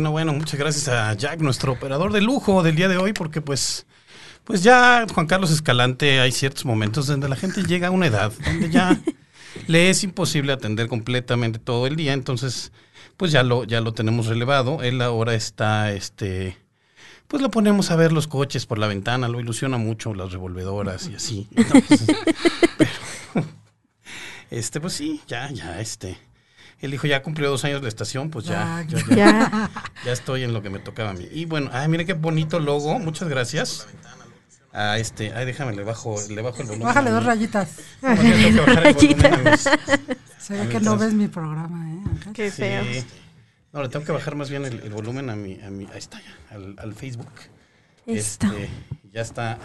No, bueno, muchas gracias a Jack, nuestro operador de lujo del día de hoy, porque pues, pues ya Juan Carlos Escalante hay ciertos momentos donde la gente llega a una edad donde ya le es imposible atender completamente todo el día, entonces pues ya lo, ya lo tenemos relevado. Él ahora está, este, pues lo ponemos a ver los coches por la ventana, lo ilusiona mucho las revolvedoras y así. Pero, este, pues sí, ya, ya, este. Él dijo, ya cumplió dos años de estación, pues ya, Ah, yo ya, Ya. ya estoy en lo que me tocaba a mí. Y bueno, ay, miren qué bonito logo, muchas gracias. A este, ay, déjame, le bajo, le bajo el volumen. Bájale dos rayitas. No, tengo que bajar el volumen Se ve que no ves mi programa, ¿eh? Ángel? Qué Sí. feo. No, le tengo que bajar más bien el, el volumen a mi, a mi, ahí está ya, al, al Facebook. Este, ya está.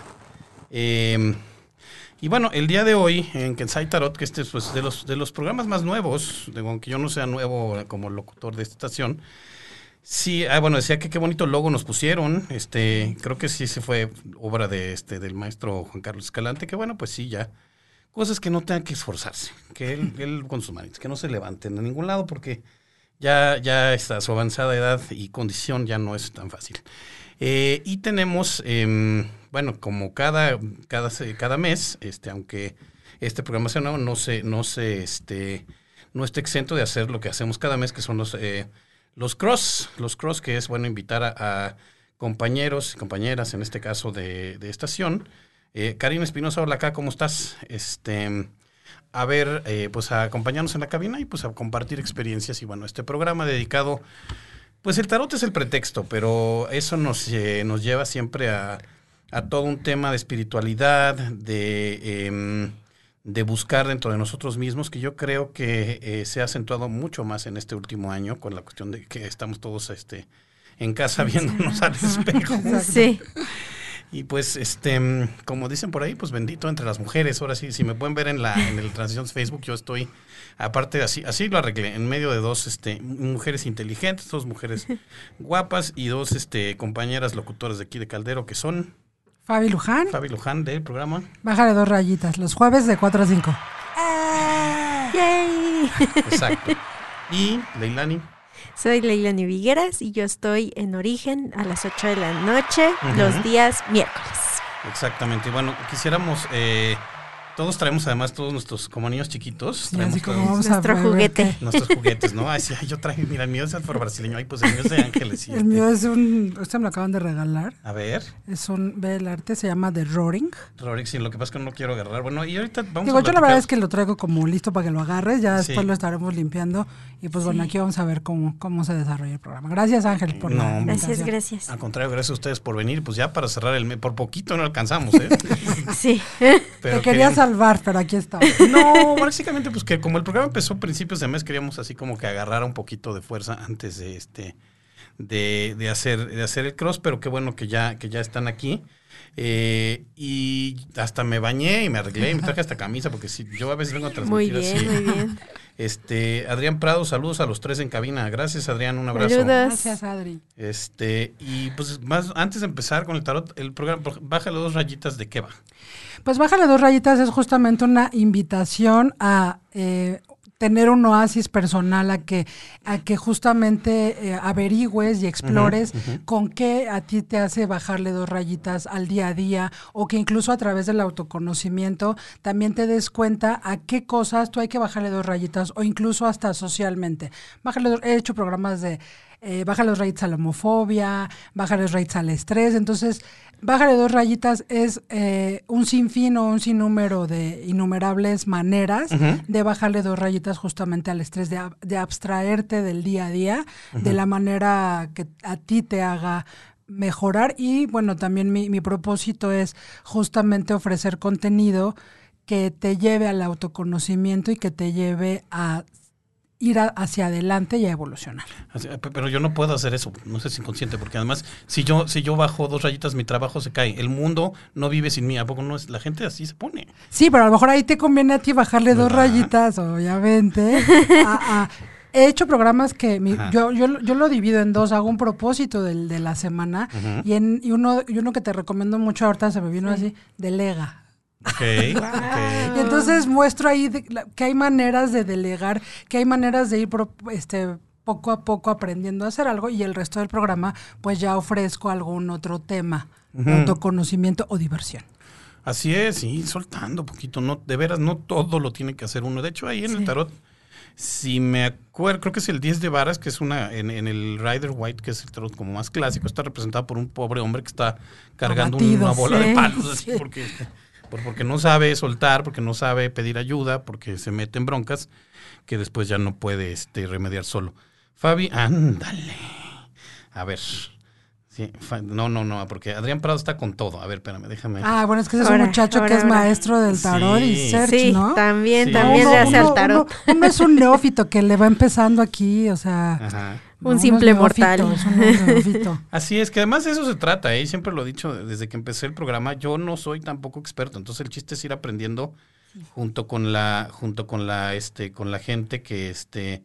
Eh, y bueno, el día de hoy en Kensai Tarot, que este es pues, de, los, de los programas más nuevos, digo, aunque yo no sea nuevo como locutor de esta estación, sí, ah, bueno, decía que qué bonito logo nos pusieron. Este, creo que sí se fue obra de este del maestro Juan Carlos Escalante, que bueno, pues sí, ya. Cosas que no tengan que esforzarse, que él, él con sus manitos, que no se levanten a ningún lado porque ya, ya está, su avanzada edad y condición ya no es tan fácil. Eh, y tenemos, em, bueno, como cada, cada, cada mes, este, aunque este programa sea nuevo, no se, no se, este, no está exento de hacer lo que hacemos cada mes, que son los, eh, los cross, los cross, que es bueno invitar a, a compañeros y compañeras, en este caso de, de estación. Eh, Karina Espinosa, hola acá, ¿cómo estás? Este, a ver, eh, pues a acompañarnos en la cabina y pues a compartir experiencias. Y bueno, este programa dedicado, pues el tarot es el pretexto, pero eso nos, eh, nos lleva siempre a, a todo un tema de espiritualidad, de, em, de buscar dentro de nosotros mismos, que yo creo que eh, se ha acentuado mucho más en este último año con la cuestión de que estamos todos este, en casa viéndonos al espejo. Sí. Y pues, este, mm, como dicen por ahí, pues bendito entre las mujeres. Ahora sí, si me pueden ver en la en el transición de Facebook, yo estoy, aparte así, así lo arreglé, en medio de dos este, mujeres inteligentes, dos mujeres guapas y dos este, compañeras locutoras de aquí de Caldero, que son Fabi Luján, Fabi Luján del programa. bájale dos rayitas. Los jueves de 4 a 5. Yay. Exacto. Y Leilani. Soy Leilani Vigueras y yo estoy en Origen a las 8 de la noche los días miércoles. Exactamente. Y bueno, quisiéramos, eh, todos traemos además todos nuestros, como niños chiquitos, Sí, traemos así como todos vamos Nuestro a juguete. nuestros juguetes, ¿no? Ay, sí, ay, yo traje, mira, el mío es el brasileño, ay, pues el mío es de ángeles. y El este- mío es un, este me lo acaban de regalar. A ver, Es un, ve el arte, se llama The Roaring. Rorix, sí, lo que pasa es que no lo quiero agarrar. Bueno, y ahorita vamos Digo, a yo la verdad es que lo traigo como listo para que lo agarres, ya Sí. después lo estaremos limpiando. Y pues bueno, aquí vamos a ver cómo, cómo se desarrolla el programa. Gracias Ángel por No, la. Gracias, gracias. Al contrario, gracias a ustedes por venir. Pues ya para cerrar el mes, por poquito no alcanzamos, ¿eh? Sí. Pero Te quería queríamos- salvar, pero aquí está. No, básicamente, pues que como el programa empezó a principios de mes, queríamos así como que agarrar un poquito de fuerza antes de este de, de hacer de hacer el cross, pero qué bueno que ya que ya están aquí. Eh, y hasta me bañé y me arreglé y me traje esta camisa porque si yo a veces vengo a Muy transmitir bien, así. muy bien. Este, Adrián Prado, saludos a los tres en cabina. Gracias, Adrián, un abrazo. Saludos. Gracias, Adri. Este, y pues más antes de empezar con el tarot, el programa, bájale dos rayitas de qué va. Pues Bájale dos rayitas es justamente una invitación a eh, tener un oasis personal, a que, a que justamente eh, averigües y explores con qué a ti te hace bajarle dos rayitas al día a día, o que incluso a través del autoconocimiento también te des cuenta a qué cosas tú hay que bajarle dos rayitas, o incluso hasta socialmente. Bájale dos- he hecho programas de eh, bájale dos rayitas a la homofobia, bájale dos rayitas al estrés. Entonces, bájale dos rayitas es eh, un sinfín o un sinnúmero de innumerables maneras de bajarle dos rayitas justamente al estrés, de, de abstraerte del día a día, de la manera que a ti te haga mejorar. Y bueno, también mi, mi propósito es justamente ofrecer contenido que te lleve al autoconocimiento y que te lleve a ir a- hacia adelante y a evolucionar. Pero yo no puedo hacer eso, no sé si inconsciente, porque además, si yo, si yo bajo dos rayitas, mi trabajo se cae. El mundo no vive sin mí, ¿a poco no es? La gente así se pone. Sí, pero a lo mejor ahí te conviene a ti bajarle dos rayitas, obviamente. a- a- he hecho programas que mi- yo, yo, yo lo divido en dos, hago un propósito del, de la semana y, en, y, uno, y uno que te recomiendo mucho ahorita se me vino así, delega. Ok, Y entonces muestro ahí de- que hay maneras de delegar, que hay maneras de ir pro- este, poco a poco aprendiendo a hacer algo y el resto del programa pues ya ofrezco algún otro tema, autoconocimiento o diversión. Así es, sí, soltando poquito. No, de veras, no todo lo tiene que hacer uno. De hecho, ahí en el tarot, si me acuerdo, creo que es el 10 de varas, que es una, en, en, el Rider White, que es el tarot como más clásico, está representado por un pobre hombre que está cargando Abatido, una bola sí, de palos, así, sí. porque, por- porque no sabe soltar, porque no sabe pedir ayuda, porque se mete en broncas que después ya no puede este, remediar solo. Fabi, ándale. A ver. Sí, no, no, no, porque Adrián Prado está con todo. A ver, espérame, déjame. Ah, bueno, es que ese es un Ahora, muchacho que ahora, es ahora. maestro del tarot Sí. y search, sí, ¿no? también, Sí. también Uno- le hace uno- al tarot. Uno, uno es un neófito que le va empezando aquí, o sea... Ajá. Un simple mortal. es un neófito. Así es, que además de eso se trata, ¿eh? siempre lo he dicho desde que empecé el programa, yo no soy tampoco experto, entonces el chiste es ir aprendiendo junto con la, junto con la, este, con la gente que, este,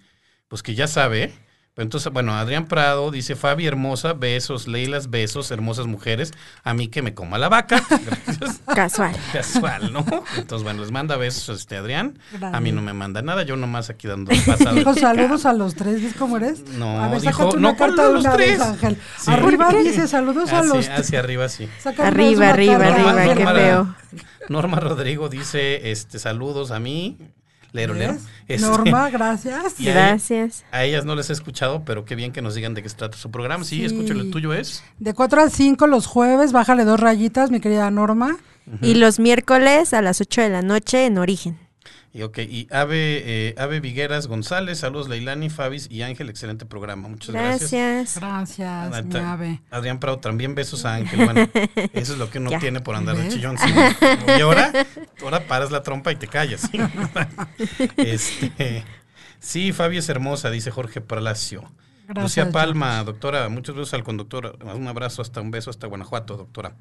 pues que ya sabe. Pero entonces, bueno, Adrián Prado dice, Fabi hermosa, besos, Leilas, besos, hermosas mujeres, a mí que me coma la vaca. Gracias. Casual. Casual, ¿no? Entonces, bueno, les manda besos este Adrián. A mí no me manda nada, yo nomás aquí dando el pasado. Dijo saludos a los tres, ¿ves cómo eres? No, a ver, dijo, sácate una no, ¿cuál carta de los una vez, tres? Ángel. Sí. Arriba dice saludos a los tres. hacia arriba, sí. Arriba, arriba, arriba, qué Norma- feo. Norma Rodrigo dice, este, saludos a mí, lero, lero. Este, Norma, gracias. Gracias. A ellas no les he escuchado, pero qué bien que nos digan de qué se trata su programa. Sí, Sí. escúchalo, el tuyo es. De 4 a 5 los jueves, bájale dos rayitas, mi querida Norma. Y los miércoles a las 8 de la noche en Origen. Y ok, y Ave, eh, Ave Vigueras González, saludos Leilani, Fabis y Ángel, excelente programa, muchas gracias. Gracias. Gracias, mi Adrián- ave. Adrián Prado, también besos a Ángel. Bueno, eso es lo que uno Ya. tiene por andar de chillón. sí. Y ahora, ahora paras la trompa y te callas. ¿sí? Este, sí, Fabi es hermosa, dice Jorge Palacio. Gracias, Lucía Palma, doctora, muchos besos al conductor. Un abrazo hasta un beso hasta Guanajuato, doctora.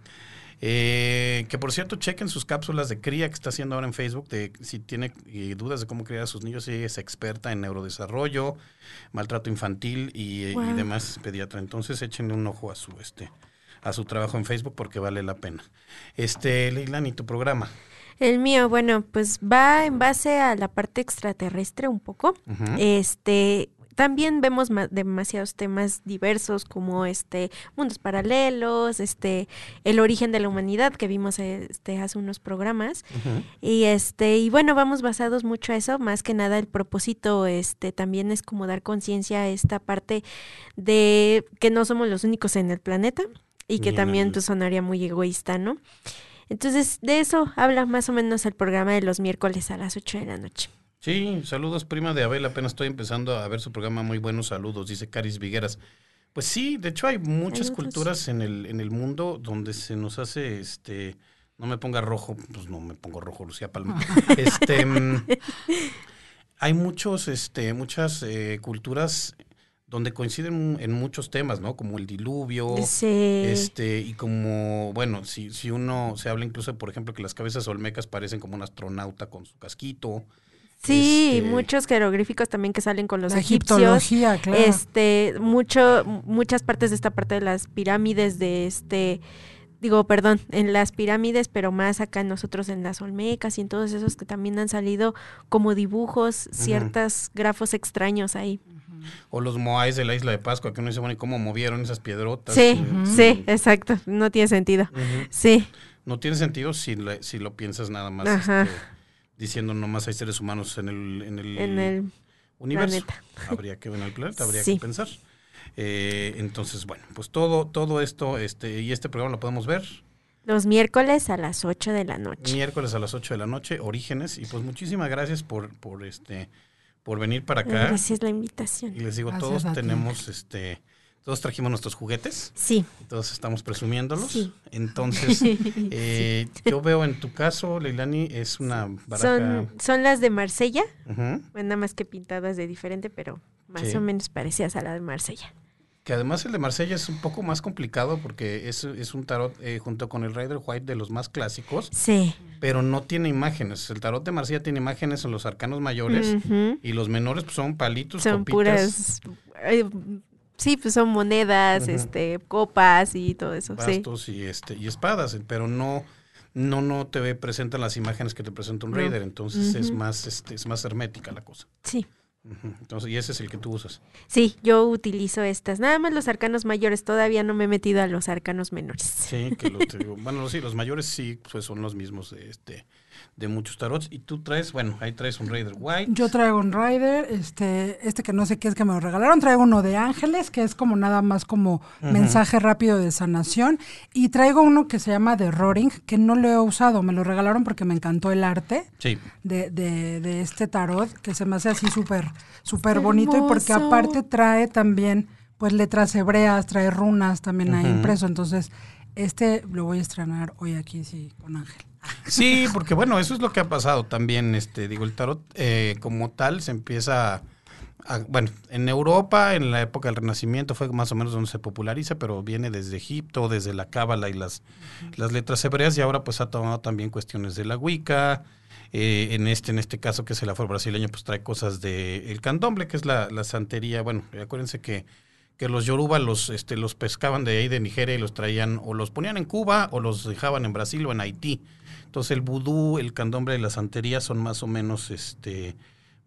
Eh, que por cierto, chequen sus cápsulas de cría que está haciendo ahora en Facebook. De, si tiene eh, dudas de cómo criar a sus niños, ella es experta en neurodesarrollo, maltrato infantil y, demás pediatra. Entonces échenle un ojo a su este a su trabajo en Facebook porque vale la pena. Este, Leilani, tu programa. El mío, bueno, pues va en base a la parte extraterrestre un poco. Ujú. Este, también vemos ma- demasiados temas diversos como este mundos paralelos, este el origen de la humanidad que vimos este hace unos programas y este y bueno, vamos basados mucho a eso, más que nada el propósito este también es como dar conciencia a esta parte de que no somos los únicos en el planeta y que también pues, sonaría muy egoísta, ¿no? Entonces, de eso habla más o menos el programa de los miércoles a las 8 de la noche. Sí, saludos, prima de Abel. Apenas estoy empezando a ver su programa. Muy buenos saludos, dice Caris Vigueras. Pues sí, de hecho hay muchas culturas en el, en el mundo donde se nos hace, este, no me ponga rojo, pues no me pongo rojo, Lucía Palma. este, mm, hay muchos, este, muchas eh, culturas donde coinciden en muchos temas, ¿no? Como el diluvio, Sí. este, y como, bueno, si, si uno se habla incluso, por ejemplo, que las cabezas olmecas parecen como un astronauta con su casquito. Sí, Este- muchos jeroglíficos también que salen con los La egipcios. egiptología, claro. Este, mucho, muchas partes de esta parte de las pirámides de este, digo, perdón, en las pirámides, pero más acá nosotros en las olmecas y en todos esos que también han salido como dibujos, ciertos grafos extraños ahí. O los moais de la isla de Pascua, que uno dice, bueno, ¿y cómo movieron esas piedrotas? Sí, sí, exacto, no tiene sentido. Sí, No tiene sentido si, le- si lo piensas nada más Ajá. este, diciendo nomás hay seres humanos en el, en el, en el universo. planeta. Habría que, en el planeta, habría Sí. que pensar. Eh, entonces, bueno, pues todo, todo esto, este, y este programa lo podemos ver los miércoles a las 8 de la noche. miércoles a las 8 de la noche, Orígenes, y pues muchísimas gracias por, por este, por venir para acá. Gracias la Y invitación. les digo, Gracias todos tenemos, este, todos trajimos nuestros juguetes. Sí, Todos estamos presumiéndolos. Sí. Entonces, eh, yo veo en tu caso, Leilani, es una baraja. son, son las de Marsella. Bueno, nada más que pintadas de diferente, pero más Sí. o menos parecidas a la de Marsella. Que además el de Marsella es un poco más complicado porque es, es un tarot eh, junto con el Rider White de los más clásicos, Sí. pero no tiene imágenes. El tarot de Marsella tiene imágenes en los arcanos mayores y los menores pues, son palitos, Son copitas, puras. eh, sí, pues son monedas, este, copas y todo eso. Sí. bastos y este y espadas, pero no no no te presentan las imágenes que te presenta un No. Raider, entonces es más este es más hermética la cosa. Sí. Entonces, y ese es el que tú usas. Sí, yo utilizo estas. Nada más los arcanos mayores. Todavía no me he metido a los arcanos menores. Sí, que lo- te digo, bueno, sí, los mayores sí, pues son los mismos de este de muchos tarots. Y tú traes, bueno, ahí traes un Raider White. Yo traigo un Rider, este, este que no sé qué es que me lo regalaron. Traigo uno de Ángeles, que es como nada más como mensaje rápido de sanación. Y traigo uno que se llama The Roaring, que no lo he usado. Me lo regalaron porque me encantó el arte Sí. de, de, de este tarot, que se me hace así súper, súper bonito. Y porque aparte trae también, pues, letras hebreas, trae runas también ahí impreso. Entonces, este lo voy a estrenar hoy aquí, sí, con Ángel. Sí, porque bueno, eso es lo que ha pasado también. Este, digo, el tarot eh, como tal se empieza. a- bueno, en Europa, en la época del Renacimiento, fue más o menos donde se populariza, pero viene desde Egipto, desde la Cábala y las, las letras hebreas, y ahora pues ha tomado también cuestiones de la Wicca. eh, en este, en este caso, que es el afro brasileño, pues trae cosas de el candomble, que es la, la santería. Bueno, acuérdense que que los yoruba los, este, los pescaban de ahí de Nigeria y los traían o los ponían en Cuba o los dejaban en Brasil o en Haití. Entonces el vudú, el candombre y la santería son más o menos este,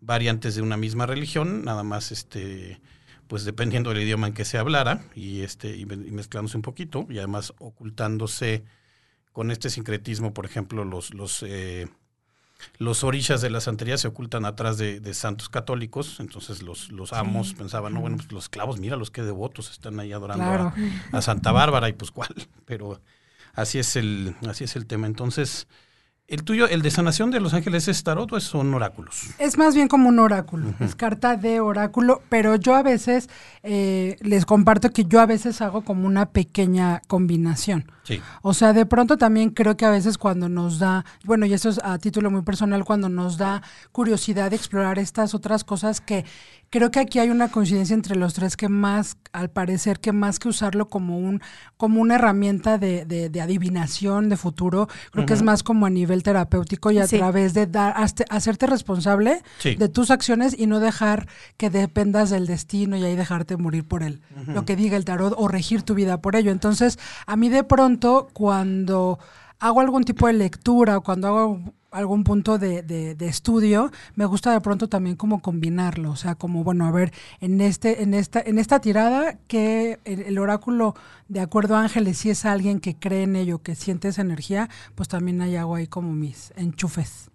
variantes de una misma religión, nada más este, pues dependiendo del idioma en que se hablara y, este, y, me- y mezclándose un poquito y además ocultándose con este sincretismo, por ejemplo, los, los, eh, los orishas de la santería se ocultan atrás de, de santos católicos, entonces los, los amos pensaban, no, bueno, pues los esclavos, mira los que devotos están ahí adorando Claro. a, a Santa Bárbara y pues cuál, pero así es el, así es el tema. Entonces, el tuyo, el de sanación de los ángeles es tarot o son oráculos. Es más bien como un oráculo, es carta de oráculo, pero yo a veces eh, les comparto que yo a veces hago como una pequeña combinación. Sí. O sea, de pronto también creo que a veces cuando nos da, bueno, y esto es a título muy personal, cuando nos da curiosidad de explorar estas otras cosas que creo que aquí hay una coincidencia entre los tres que más, al parecer, que más que usarlo como un, como una herramienta de, de- de adivinación de futuro, creo que es más como a nivel terapéutico y a Sí. través de dar, hazte- hacerte responsable Sí. de tus acciones y no dejar que dependas del destino y ahí dejarte morir por él, lo que diga el tarot o regir tu vida por ello. Entonces, a mí de pronto, cuando hago algún tipo de lectura o cuando hago algún punto de, de- estudio, me gusta de pronto también como combinarlo, o sea, como bueno, a ver, en este, en esta, en esta tirada, que el, el oráculo, de acuerdo a Ángeles, si es alguien que cree en ello, que siente esa energía, pues también ahí hago ahí como mis enchufes.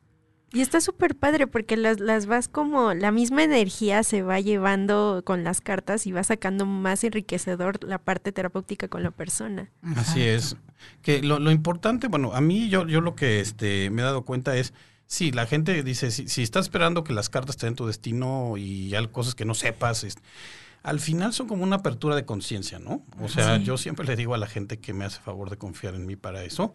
Y está súper padre porque las, las vas como, la misma energía se va llevando con las cartas y va sacando más enriquecedor la parte terapéutica con la persona. Así es. Que lo, lo importante, bueno, a mí yo, yo lo que este, me he dado cuenta es, sí, la gente dice, si, si estás esperando que las cartas te den tu destino y hay cosas que no sepas, es- al final son como una apertura de conciencia, ¿no? O sea, yo siempre le digo a la gente que me hace favor de confiar en mí para eso,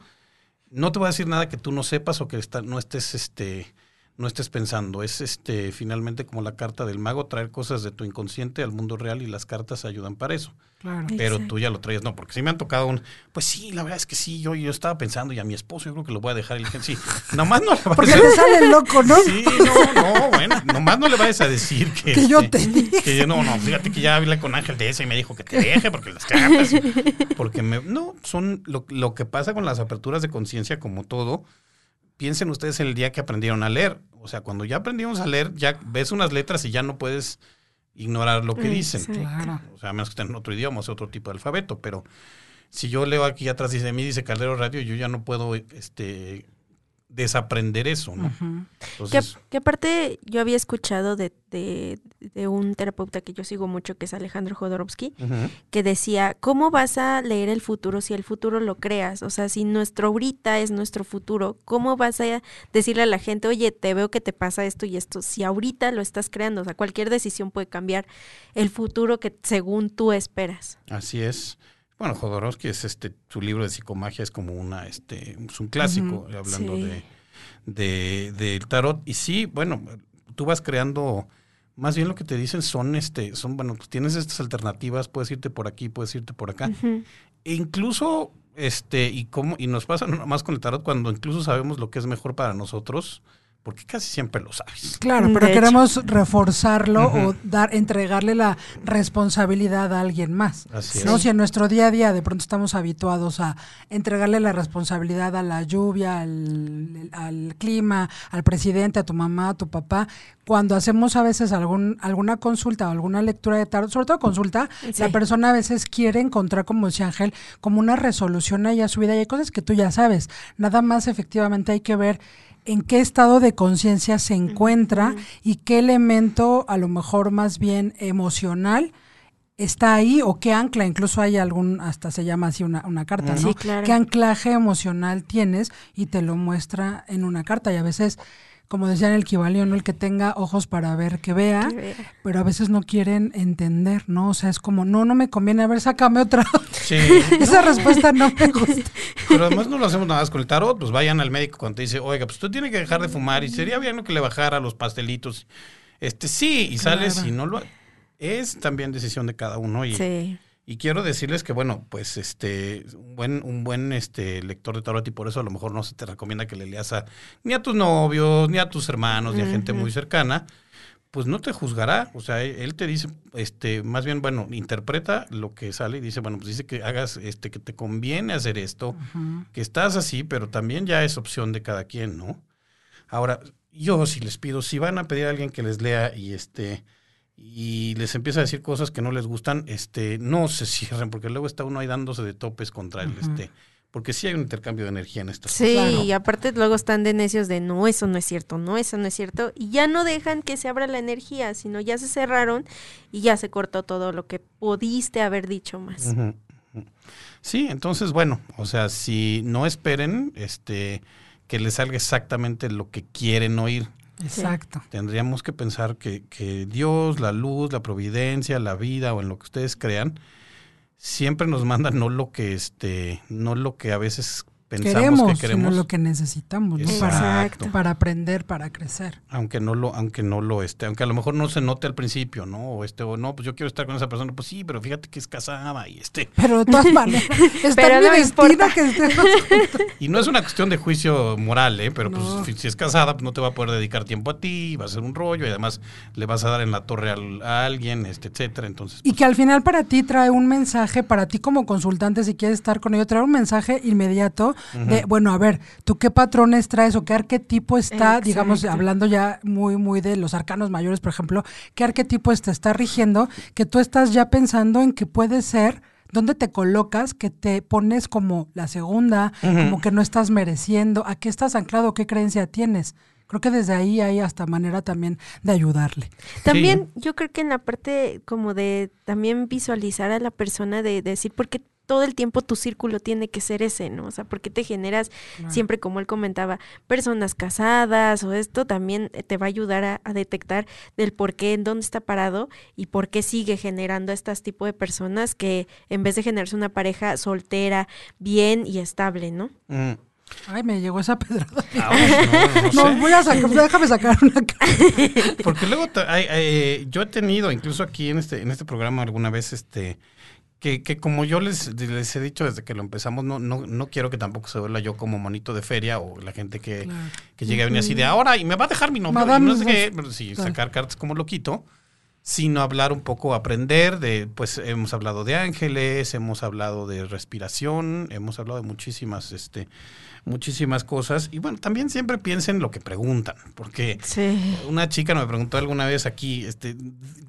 no te voy a decir nada que tú no sepas o que no estés este no estés pensando, es este finalmente como la carta del mago traer cosas de tu inconsciente al mundo real y las cartas ayudan para eso. Claro. Pero Exacto. tú ya lo traes, no, porque si me han tocado un, pues sí, la verdad es que sí, yo, yo estaba pensando y a mi esposo yo creo que lo voy a dejar y le dije, sí, nomás no le vayas Porque a te sale loco, ¿no? Sí, no, no, bueno, nomás no le vayas a decir que... Que yo este, te dije. Que yo, no, no, fíjate que ya hablé con Ángel de eso y me dijo que te deje porque las cartas... Porque me... No, son lo, lo que pasa con las aperturas de conciencia como todo. Piensen ustedes en el día que aprendieron a leer. O sea, cuando ya aprendimos a leer, ya ves unas letras y ya no puedes ignorar lo que dicen. Exacto. Claro. O sea, a menos que estén en otro idioma, o sea, otro tipo de alfabeto. Pero si yo leo aquí atrás dice de mí, dice Caldero Radio, yo ya no puedo este, desaprender eso, ¿no? Que, Entonces, que aparte yo había escuchado de, de, de un terapeuta que yo sigo mucho, que es Alejandro Jodorowsky, que decía, ¿cómo vas a leer el futuro si el futuro lo creas? O sea, si nuestro ahorita es nuestro futuro, ¿cómo vas a decirle a la gente, oye, te veo que te pasa esto y esto? Si ahorita lo estás creando, o sea, cualquier decisión puede cambiar el futuro que según tú esperas. así es. Bueno, Jodorowsky es este, su libro de psicomagia es como una, este, es un clásico, hablando Sí. de, de, del tarot. Y sí, bueno, tú vas creando, más bien lo que te dicen son, este, son, bueno, pues tienes estas alternativas, puedes irte por aquí, puedes irte por acá. E incluso, este, y cómo, y nos pasa no más con el tarot, cuando incluso sabemos lo que es mejor para nosotros, porque casi siempre lo sabes. Claro, Mm, pero de hecho. queremos reforzarlo o dar, entregarle la responsabilidad a alguien más. Así ¿no? es. Si en nuestro día a día de pronto estamos habituados a entregarle la responsabilidad a la lluvia, al, al clima, al presidente, a tu mamá, a tu papá, cuando hacemos a veces algún, alguna consulta o alguna lectura de tarot, sobre todo consulta, Sí. la persona a veces quiere encontrar, como decía Ángel, como una resolución ahí a su vida y hay cosas que tú ya sabes. Nada más efectivamente hay que ver en qué estado de conciencia se encuentra y qué elemento, a lo mejor más bien emocional, está ahí o qué ancla, incluso hay algún, hasta se llama así una, una carta, ¿no? Sí, claro. ¿Qué anclaje emocional tienes? Y te lo muestra en una carta. Y a veces, como decía en el Kibalión, ¿no? el que tenga ojos para ver, que vea, Que vea. pero a veces no quieren entender, ¿no? O sea, es como, no, no me conviene, a ver, sácame otra. Sí. Esa respuesta no me gusta. Pero además no lo hacemos nada más con el tarot, pues vayan al médico cuando te dice, oiga, pues usted tiene que dejar de fumar y sería bien que le bajara los pastelitos. Este sí, y sales Claro. y no lo es también decisión de cada uno y, Sí. Y quiero decirles que bueno, pues este un buen un buen este lector de tarot y por eso a lo mejor no se te recomienda que le leas a ni a tus novios, ni a tus hermanos, ni a gente muy cercana, pues no te juzgará, o sea, él él te dice este más bien bueno, interpreta lo que sale y dice, bueno, pues dice que hagas este que te conviene hacer esto que estás así, pero también ya es opción de cada quien, ¿no? Ahora, yo si les pido, si van a pedir a alguien que les lea y este y les empieza a decir cosas que no les gustan, este, no se cierren, porque luego está uno ahí dándose de topes contra el este, porque sí hay un intercambio de energía en estas Sí, Claro. y aparte luego están de necios de no, eso no es cierto, no, eso no es cierto, y ya no dejan que se abra la energía, sino ya se cerraron y ya se cortó todo lo que pudiste haber dicho más. Sí, entonces, bueno, o sea, si no esperen este, que les salga exactamente lo que quieren oír. Exacto. Tendríamos que pensar que, que Dios, la luz, la providencia, la vida o en lo que ustedes crean, siempre nos manda no lo que este, no lo que a veces pensamos Queremos, que queremos. sino lo que necesitamos, ¿no? Para, Exacto. para aprender, para crecer. aunque no lo aunque no lo este aunque a lo mejor no se note al principio no o este o no pues yo quiero estar con esa persona pues sí pero fíjate que es casada y este Pero de todas maneras, está Pero no importa. que y no es una cuestión de juicio moral eh pero No. pues si es casada pues no te va a poder dedicar tiempo a ti va a ser un rollo y además le vas a dar en la torre al- a alguien este etcétera entonces Y que al final para ti trae un mensaje, para ti como consultante, si quieres estar con ello, trae un mensaje inmediato de, bueno, a ver, ¿tú qué patrones traes o qué arquetipo está, digamos, hablando ya muy, muy de los arcanos mayores, por ejemplo, qué arquetipo te está rigiendo, que tú estás ya pensando en que puede ser dónde te colocas, que te pones como la segunda, como que no estás mereciendo, a qué estás anclado, qué creencia tienes. Creo que desde ahí hay hasta manera también de ayudarle. También yo creo que en la parte como de también visualizar a la persona de, decir, porque todo el tiempo tu círculo tiene que ser ese, ¿no? O sea, porque te generas siempre, como él comentaba, personas casadas o esto también eh, te va a ayudar a, a detectar del por qué, en dónde está parado y por qué sigue generando estas tipo de personas que en vez de generarse una pareja soltera, bien y estable, ¿no? mm, Ay, me llegó esa pedrada. ah, no, no No, sé. voy a sacar, déjame sacar una cara. Porque luego hay- hay- yo he tenido, incluso aquí en este, en este programa alguna vez, este, que, que como yo les, les he dicho desde que lo empezamos, no, no, no quiero que tampoco se vuelva yo como monito de feria o la gente que, Claro. que llegue a venir así de ahora y me va a dejar mi nombre. Madame, y no sé qué, pero sí, claro. sacar cartas como loquito, sino hablar un poco, aprender de, pues hemos hablado de ángeles, hemos hablado de respiración, hemos hablado de muchísimas, este, muchísimas cosas. Y bueno, también siempre piensen lo que preguntan, porque Sí. una chica me preguntó alguna vez aquí, este,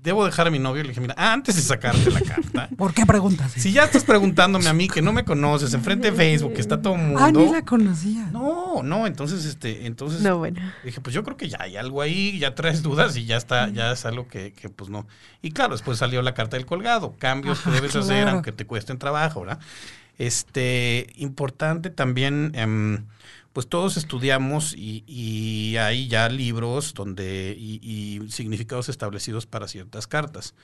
¿debo dejar a mi novio? Le dije, mira, antes de sacarte la carta, ¿Por qué preguntas? si ya estás preguntándome a mí que no me conoces, enfrente de Facebook, que está todo mundo. Ah, ni la conocía. No, no, entonces, este, entonces No, bueno. dije, pues yo creo que ya hay algo ahí, ya traes dudas y ya está, ya es algo que, que, pues no. Y claro, después salió la carta del colgado, cambios Ajá, que debes hacer aunque te cuesten trabajo, ¿verdad? Este, importante también, em, pues todos estudiamos y, y hay ya libros donde, y, y significados establecidos para ciertas cartas.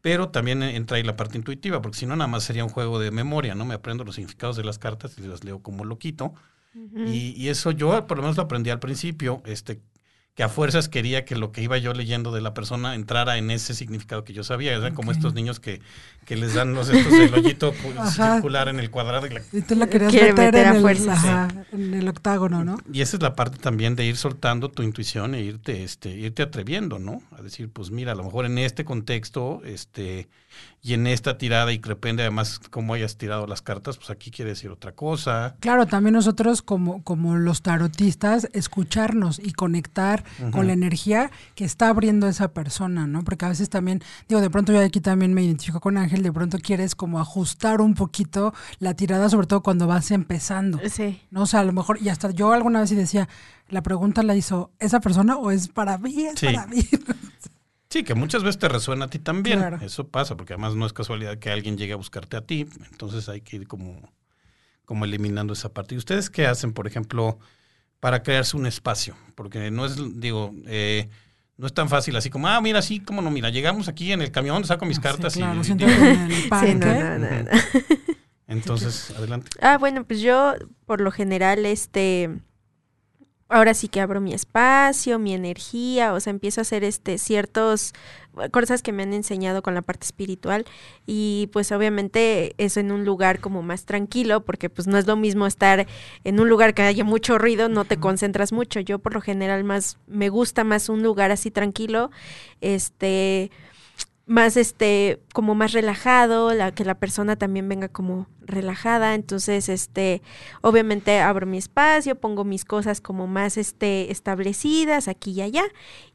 Pero también entra ahí la parte intuitiva, porque si no, nada más sería un juego de memoria, ¿no? Me aprendo los significados de las cartas y las leo como loquito. Y, y eso yo por lo menos lo aprendí al principio, este, que a fuerzas quería que lo que iba yo leyendo de la persona entrara en ese significado que yo sabía. ¿verdad? Como estos niños que, que les dan los estos el hoyito circular en el cuadrado. Y, la... y tú la querías meter, en, el, ajá, en, el, octágono, ¿no? Y esa es la parte también de ir soltando tu intuición e irte, este, irte atreviendo, ¿no? A decir, pues mira, a lo mejor en este contexto, este, y en esta tirada, y depende además cómo hayas tirado las cartas, pues aquí quiere decir otra cosa. Claro, también nosotros como, como los tarotistas, escucharnos y conectar con la energía que está abriendo esa persona, ¿no? Porque a veces también, digo, de pronto yo aquí también me identifico con Ángel, de pronto quieres como ajustar un poquito la tirada, sobre todo cuando vas empezando. Sí. ¿no? O sea, a lo mejor, y hasta yo alguna vez decía, la pregunta la hizo esa persona o es para mí, es para mí. Sí, que muchas veces te resuena a ti también. Eso pasa, porque además no es casualidad que alguien llegue a buscarte a ti. Entonces hay que ir como, como eliminando esa parte. ¿Y ustedes qué hacen, por ejemplo, para crearse un espacio? Porque no es, digo, eh, no es tan fácil así como, ah, mira, así como no, mira, llegamos aquí en el camión, saco mis cartas y... Entonces, adelante. Ah, bueno, pues yo por lo general, este ahora sí que abro mi espacio, mi energía, o sea, empiezo a hacer este ciertos cosas que me han enseñado con la parte espiritual y pues obviamente es en un lugar como más tranquilo porque pues no es lo mismo estar en un lugar que haya mucho ruido, no te concentras mucho. Yo por lo general más me gusta más un lugar así tranquilo, este más este como más relajado la que la persona también venga como relajada. Entonces este obviamente abro mi espacio pongo mis cosas como más este establecidas aquí y allá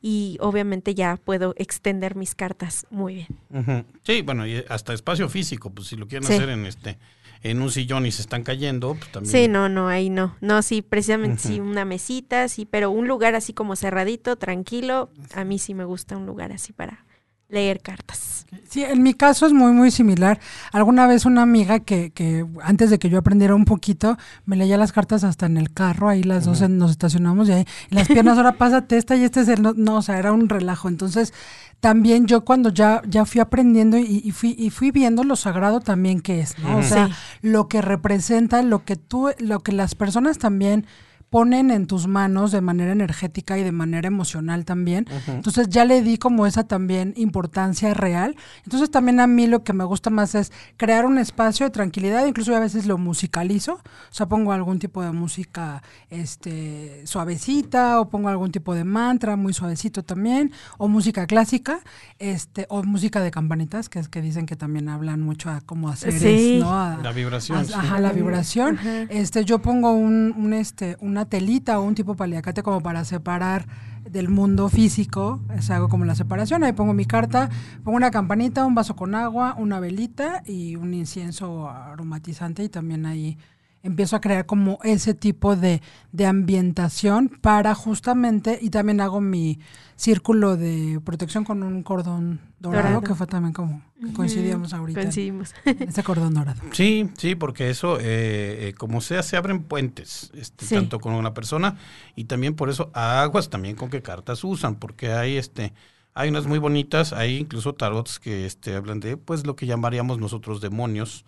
y obviamente ya puedo extender mis cartas muy bien. Sí bueno y hasta espacio físico pues si lo quieren hacer en este en un sillón y se están cayendo pues también sí no no ahí no. No sí precisamente sí una mesita sí pero un lugar así como cerradito tranquilo a mí sí me gusta un lugar así para leer cartas. Sí, en mi caso es muy, muy similar. Alguna vez una amiga que, que antes de que yo aprendiera un poquito, me leía las cartas hasta en el carro, ahí las dos nos estacionamos y ahí, las piernas, ahora pásate esta y este es el, no, o sea, era un relajo. Entonces, también yo cuando ya, ya fui aprendiendo y, fui, y fui viendo lo sagrado también que es, ¿no? O sea, lo que representa, lo que tú, lo que las personas también ponen en tus manos de manera energética y de manera emocional también. Entonces ya le di como esa también importancia real. Entonces también a mí lo que me gusta más es crear un espacio de tranquilidad, incluso a veces lo musicalizo, o sea, pongo algún tipo de música este suavecita o pongo algún tipo de mantra muy suavecito también o música clásica, este o música de campanitas, que es que dicen que también hablan mucho a cómo hacer ¿no? la vibración. ajá, la vibración. Este yo pongo un, un este un una telita o un tipo paliacate como para separar del mundo físico, es hago como la separación, ahí pongo mi carta, pongo una campanita, un vaso con agua, una velita y un incienso aromatizante y también ahí empiezo a crear como ese tipo de, de ambientación para justamente, y también hago mi círculo de protección con un cordón dorado, que fue también como coincidíamos ahorita. Coincidimos. ese cordón dorado. Sí, sí, porque eso, eh, eh, como sea, se abren puentes, este, tanto con una persona y también por eso aguas también con qué cartas usan, porque hay este... Hay unas muy bonitas, hay incluso tarots que este, hablan de pues lo que llamaríamos nosotros demonios,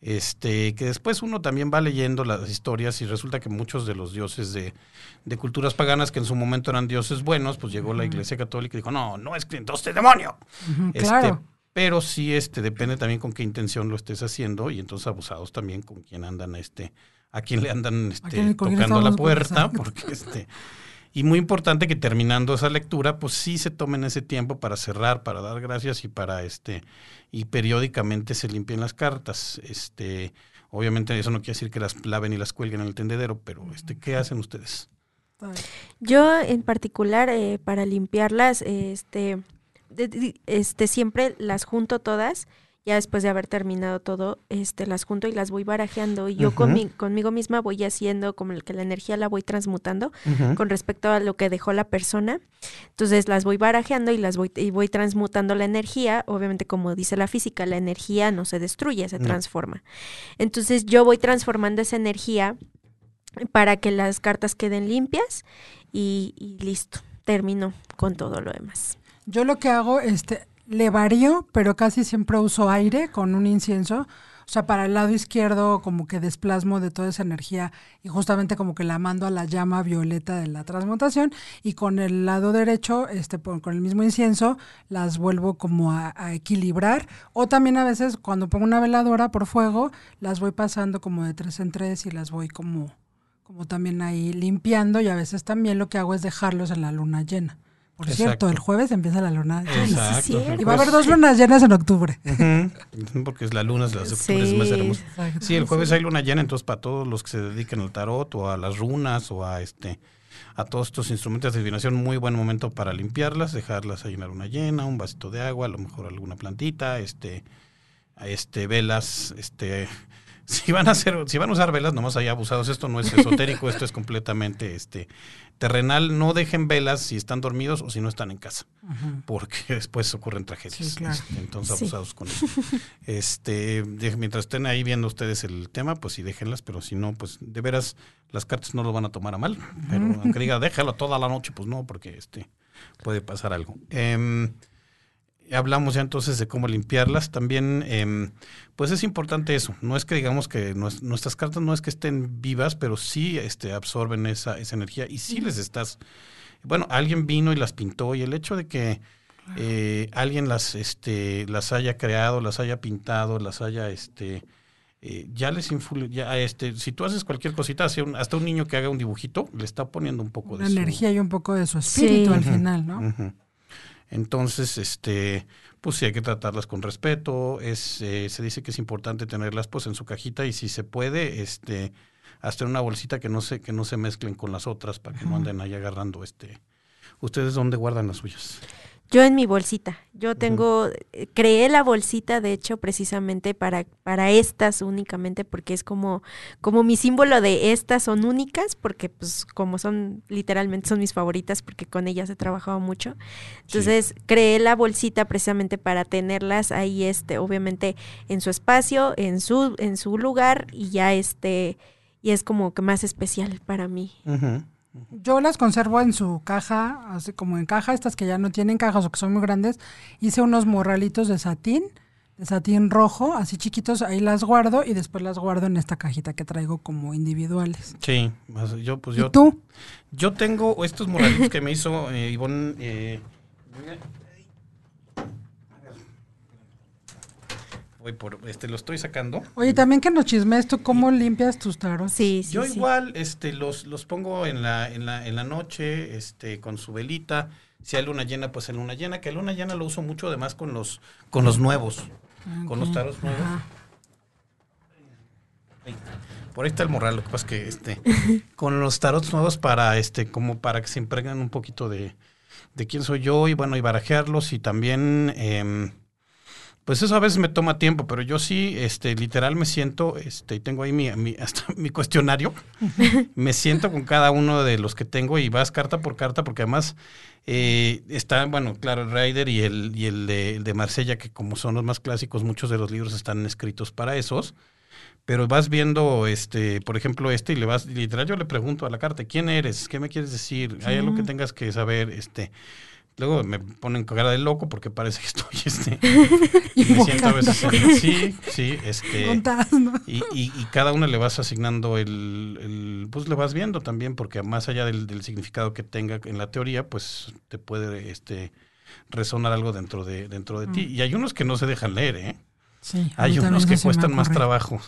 este, que después uno también va leyendo las historias y resulta que muchos de los dioses de, culturas paganas que en su momento eran dioses buenos, pues llegó la iglesia católica y dijo, no, no es este demonio. este, Pero sí, este, depende también con qué intención lo estés haciendo y entonces abusados también con quién andan, este, a quién le andan este, tocando la puerta, porque este... Y muy importante que terminando esa lectura, pues sí se tomen ese tiempo para cerrar, para dar gracias y para este y periódicamente se limpien las cartas. Este, obviamente eso no quiere decir que las laven y las cuelguen en el tendedero, pero este, ¿qué hacen ustedes? Yo en particular eh, para limpiarlas, este, este siempre las junto todas ya después de haber terminado todo, este, las junto y las voy barajeando. Y yo conmigo misma voy haciendo como el que la energía la voy transmutando con respecto a lo que dejó la persona. Entonces las voy barajeando y las voy, y voy transmutando la energía. Obviamente, como dice la física, la energía no se destruye, se transforma. Entonces yo voy transformando esa energía para que las cartas queden limpias y, y listo. Termino con todo lo demás. Yo lo que hago, este, le varío, pero casi siempre uso aire con un incienso. O sea, para el lado izquierdo como que desplasmo de toda esa energía y justamente como que la mando a la llama violeta de la transmutación y con el lado derecho, este, con el mismo incienso, las vuelvo como a, a equilibrar. O también a veces cuando pongo una veladora por fuego, las voy pasando como de tres en tres y las voy como, como también ahí limpiando y a veces también lo que hago es dejarlos en la luna llena. Por Exacto. cierto, el jueves empieza la luna llena. Exacto. sí, Y va a haber dos lunas llenas en octubre. Porque la luna, es las de octubre, es más Sí. hermoso. Sí, el jueves hay luna llena, entonces para todos los que se dediquen al tarot o a las runas o a este a todos estos instrumentos de adivinación, muy buen momento para limpiarlas, dejarlas ahí en la luna llena, un vasito de agua, a lo mejor alguna plantita, este, este, velas, este, si van a hacer, si van a usar velas, nomás hay abusados, esto no es esotérico, esto es completamente este terrenal, no dejen velas si están dormidos o si no están en casa, porque después ocurren tragedias. Sí, claro. este, entonces Sí. abusados con eso. Este, mientras estén ahí viendo ustedes el tema, pues sí déjenlas, pero si no, pues de veras las cartas no lo van a tomar a mal. Pero aunque diga déjalo toda la noche, pues no, porque este puede pasar algo. Em, hablamos ya entonces de cómo limpiarlas. También, em, pues es importante eso. No es que digamos que nues- nuestras cartas no es que estén vivas, pero sí este, absorben esa, esa energía y sí les estás. Bueno, alguien vino y las pintó y el hecho de que eh, alguien las, este, las haya creado, las haya pintado, las haya, este, eh, ya les influye, ya, este, si tú haces cualquier cosita, hasta un niño que haga un dibujito, le está poniendo un poco Una de su- energía y un poco de su espíritu Sí. al final, ¿no? ujú. Entonces, este, pues sí hay que tratarlas con respeto. Es, eh, se dice que es importante tenerlas pues en su cajita y si se puede, este, hasta en una bolsita que no se, que no se mezclen con las otras para que no anden ahí agarrando este. ¿Ustedes dónde guardan las suyas? Yo en mi bolsita. Yo tengo, eh, creé la bolsita, de hecho, precisamente para, para estas únicamente, porque es como, como mi símbolo de estas son únicas, porque pues como son, literalmente son mis favoritas, porque con ellas he trabajado mucho. Entonces, creé la bolsita precisamente para tenerlas ahí, este, obviamente, en su espacio, en su, en su lugar, y ya este, y es como que más especial para mí. Yo las conservo en su caja, así como en caja, estas que ya no tienen cajas o que son muy grandes. Hice unos morralitos de satín, de satín rojo, así chiquitos, ahí las guardo y después las guardo en esta cajita que traigo como individuales. Sí, más- yo pues ¿Y yo, tú? yo tengo estos moralitos que me hizo eh, Ivonne. eh, voy a- voy por, este, lo estoy sacando. Oye, también que nos chismes tú cómo limpias tus taros. Sí, sí, Yo sí. igual, este, los, los pongo en la, en la, en la noche, este, con su velita. Si hay luna llena, pues en luna llena, que luna llena lo uso mucho además con los, con los nuevos, con los taros nuevos. Ajá. Por ahí está el morral, lo que pasa es que este, con los tarots nuevos para este, como para que se impregnen un poquito de, de quién soy yo y bueno, y barajearlos y también em, pues eso a veces me toma tiempo, pero yo sí, este, literal me siento, este, y tengo ahí mi, mi- hasta mi cuestionario, me siento con cada uno de los que tengo y vas carta por carta, porque además eh, está, bueno, claro, el Rider y el, y el de, el de Marsella, que como son los más clásicos, muchos de los libros están escritos para esos. Pero vas viendo, este, por ejemplo, este, y le vas, literal, yo le pregunto a la carta, ¿quién eres? ¿Qué me quieres decir? ¿Hay algo que tengas que saber? Este, luego me ponen cara de loco porque parece que estoy, este, y me siento a veces, en- sí, sí, este, y, y, y cada una le vas asignando el, el- pues le vas viendo también, porque más allá del, del significado que tenga en la teoría, pues te puede, este, resonar algo dentro de, dentro de ti. Y hay unos que no se dejan leer, ¿eh? Sí, Hay unos que cuestan más trabajo.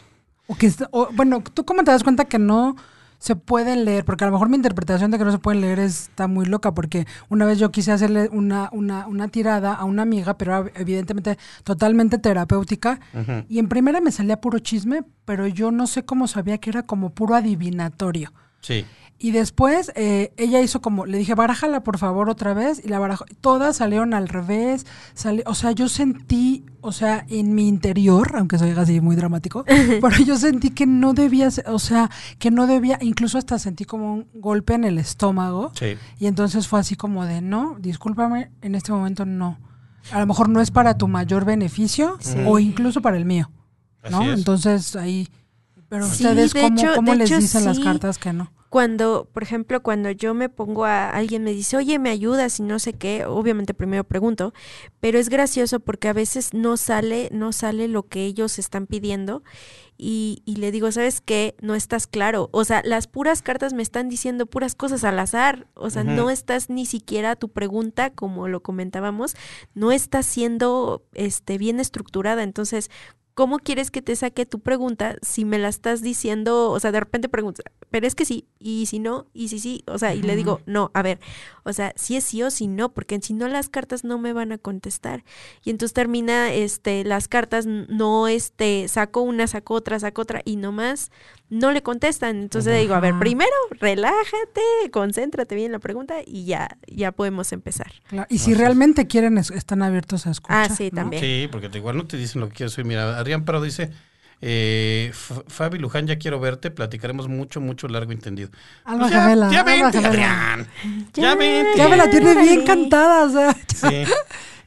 O que, o, bueno, ¿tú cómo te das cuenta que no se pueden leer? Porque a lo mejor mi interpretación de que no se pueden leer está muy loca, porque una vez yo quise hacerle una, una, una tirada a una amiga, pero era evidentemente totalmente terapéutica, y en primera me salía puro chisme, pero yo no sé cómo sabía que era como puro adivinatorio. Sí. Y después eh, ella hizo como, le dije, barájala por favor otra vez, y la barajó. Todas salieron al revés, sale, o sea, yo sentí, o sea, en mi interior, aunque soy así muy dramático, pero yo sentí que no debía, ser- o sea, que no debía, incluso hasta sentí como un golpe en el estómago. Sí. Y entonces fue así como de, no, discúlpame, en este momento no. A lo mejor no es para tu mayor beneficio Sí. o incluso para el mío, ¿no? Así es. Entonces ahí, pero Sí, ustedes, de ¿cómo, hecho- cómo les hecho, dicen las cartas que no? Cuando, por ejemplo, cuando yo me pongo a alguien me dice, oye, me ayudas y no sé qué, obviamente primero pregunto, pero es gracioso porque a veces no sale, no sale lo que ellos están pidiendo y, y le digo, ¿sabes qué? No estás claro. O sea, las puras cartas me están diciendo puras cosas al azar. O sea, no estás ni siquiera tu pregunta, como lo comentábamos, no está siendo este, bien estructurada. Entonces, ¿cómo quieres que te saque tu pregunta si me la estás diciendo? O sea, de repente preguntas, pero es que sí, y si no, y si sí, o sea, y le digo, no, a ver, o sea, si es sí o si no, porque si no las cartas no me van a contestar. Y entonces termina, este, las cartas, no, este, saco una, saco otra, saco otra, y nomás no le contestan. Entonces le digo, a ver, primero, relájate, concéntrate bien en la pregunta y ya, ya podemos empezar. Claro, Y si realmente quieren, es- están abiertos a escuchar. Ah, sí, ¿no? también. Sí, porque igual no te dicen lo que quieres oír. Mira, Adrián Pero dice, eh, Fabi Luján, ya quiero verte, platicaremos mucho, mucho, largo y entendido. Alma Pues ya, gemela, ya vente, gemela. Adrián. Ya, Ya, vente. Ya me la tiene bien cantada, o sea. Sí.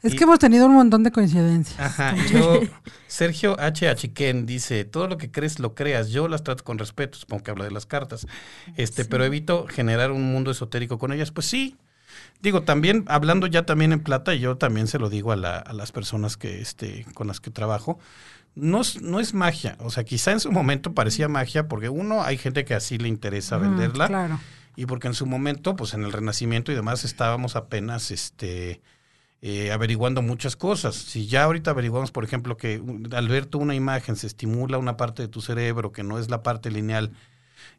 Es Y- que hemos tenido un montón de coincidencias. Ajá, y luego Sergio H. Achiquén dice, todo lo que crees lo creas, yo las trato con respeto, supongo que habla de las cartas, este, pero evito generar un mundo esotérico con ellas, pues sí. Digo, también, hablando ya también en plata, y yo también se lo digo a, la- a las personas que, este, con las que trabajo, no es, no es magia, o sea, quizá en su momento parecía magia, porque uno, hay gente que así le interesa Mm, venderla, Claro. y porque en su momento, pues en el Renacimiento y demás, estábamos apenas este, eh, averiguando muchas cosas. Si ya ahorita averiguamos, por ejemplo, que al ver tú una imagen se estimula una parte de tu cerebro que no es la parte lineal,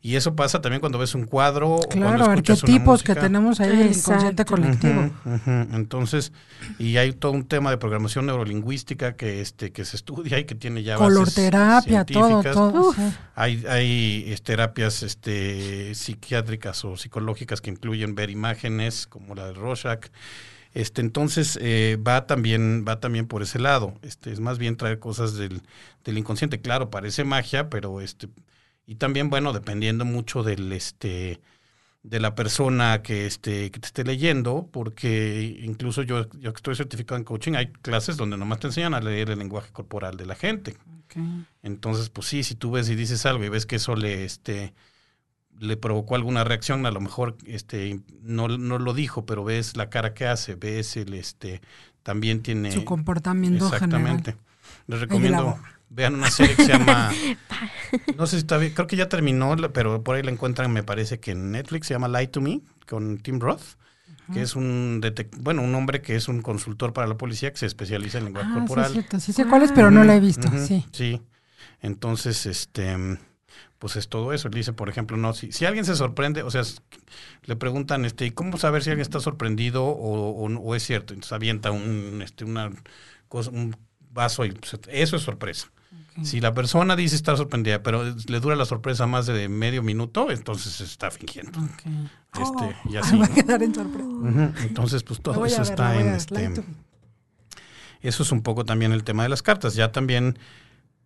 y eso pasa también cuando ves un cuadro o cuando Claro, escuchas una arquetipos que tenemos ahí en el inconsciente colectivo. Entonces, y hay todo un tema de programación neurolingüística que este que se estudia y que tiene ya bases Colorterapia, todo, científicas. todo. Sí. Hay, hay este, terapias este, psiquiátricas o psicológicas que incluyen ver imágenes, como la de Rorschach. Este, entonces eh, va también va también por ese lado. Este, es más bien traer cosas del, del inconsciente. Claro, parece magia, pero este y también bueno dependiendo mucho del este de la persona que este que te esté leyendo, porque incluso yo, yo que estoy certificado en coaching, hay clases donde nomás te enseñan a leer el lenguaje corporal de la gente. Entonces, pues sí, si tú ves y dices algo y ves que eso le, este, le provocó alguna reacción, a lo mejor este, no, no lo dijo, pero ves la cara que hace, ves el, este, también tiene... Su comportamiento Exactamente. general. Les recomiendo. Vean una serie que se llama... no sé si está bien, creo que ya terminó, pero por ahí la encuentran, me parece que en Netflix, se llama Lie to Me, con Tim Roth. que es un bueno, un hombre que es un consultor para la policía que se especializa en lenguaje Ah, sí, es corporal. cierto. Sí sé cuál es, pero no la he visto. Sí. Sí. Entonces, este, pues es todo eso. Él dice, por ejemplo, no, si, si alguien se sorprende, o sea, le preguntan, este, ¿y cómo saber si alguien está sorprendido o, o- o es cierto? Entonces avienta un, este, una cosa, un vaso y pues, eso es sorpresa. Si la persona dice estar sorprendida, pero le dura la sorpresa más de medio minuto, entonces se está fingiendo. Ok. Este, y Ay, así. va a quedar en sorpresa. Entonces, pues todo eso ver, está en este. Eso es un poco también el tema de las cartas. Ya también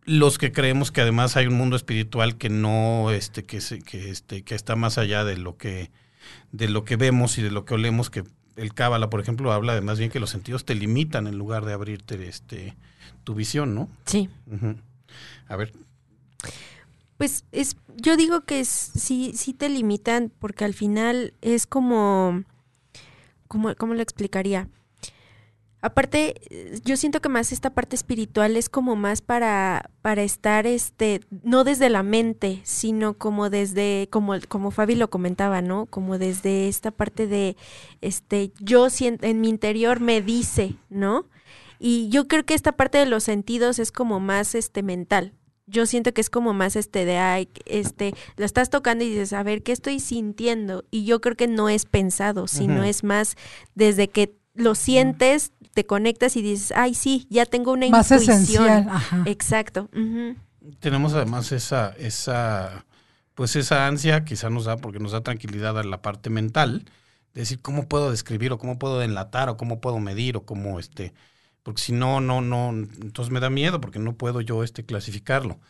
los que creemos que además hay un mundo espiritual que no, este, que se, que este, que está más allá de lo que, de lo que vemos y de lo que olemos, que el Cábala, por ejemplo, habla de más bien que los sentidos te limitan en lugar de abrirte este tu visión, ¿no? Sí. A ver, Pues es, yo digo que es, sí, sí te limitan porque al final es como, como, ¿cómo lo explicaría? Aparte, eh, yo siento que más esta parte espiritual es como más para, para estar, este, no desde la mente, sino como desde, como, como Fabi lo comentaba, ¿no? Como desde esta parte de, este, yo siento, en mi interior me dice, ¿no? Y yo creo que esta parte de los sentidos es como más, este, mental. Yo siento que es como más este de, ay, este, lo estás tocando y dices, a ver, ¿qué estoy sintiendo? Y yo creo que no es pensado, sino es más desde que lo sientes, te conectas y dices, ay, sí, ya tengo una Más intuición. esencial. Ajá. Exacto. tenemos además esa, esa, pues esa ansia, quizá nos da, porque nos da tranquilidad a la parte mental, de decir cómo puedo describir o cómo puedo enlatar o cómo puedo medir o cómo este, porque si no, no, no, entonces me da miedo porque no puedo yo este clasificarlo.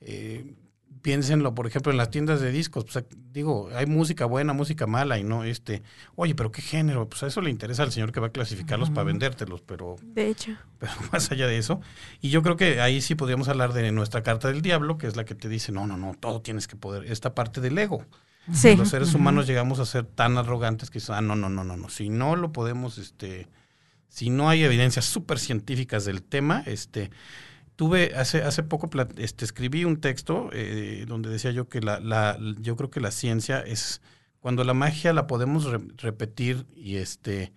Eh, piénsenlo, por ejemplo, en las tiendas de discos, pues, digo, hay música buena, música mala y no, este, oye, pero qué género, pues a eso le interesa al señor que va a clasificarlos para vendértelos, pero De hecho. pero más allá de eso. Y yo creo que ahí sí podríamos hablar de nuestra carta del diablo, que es la que te dice, no, no, no, todo tienes que poder, esta parte del ego. Sí. Los seres humanos llegamos a ser tan arrogantes que dicen, ah, no, no, no, no, no. Si no lo podemos, este, si no hay evidencias súper científicas del tema, este, tuve, hace, hace poco este, escribí un texto eh, donde decía yo que la, la, yo creo que la ciencia es, cuando la magia la podemos re- repetir y este,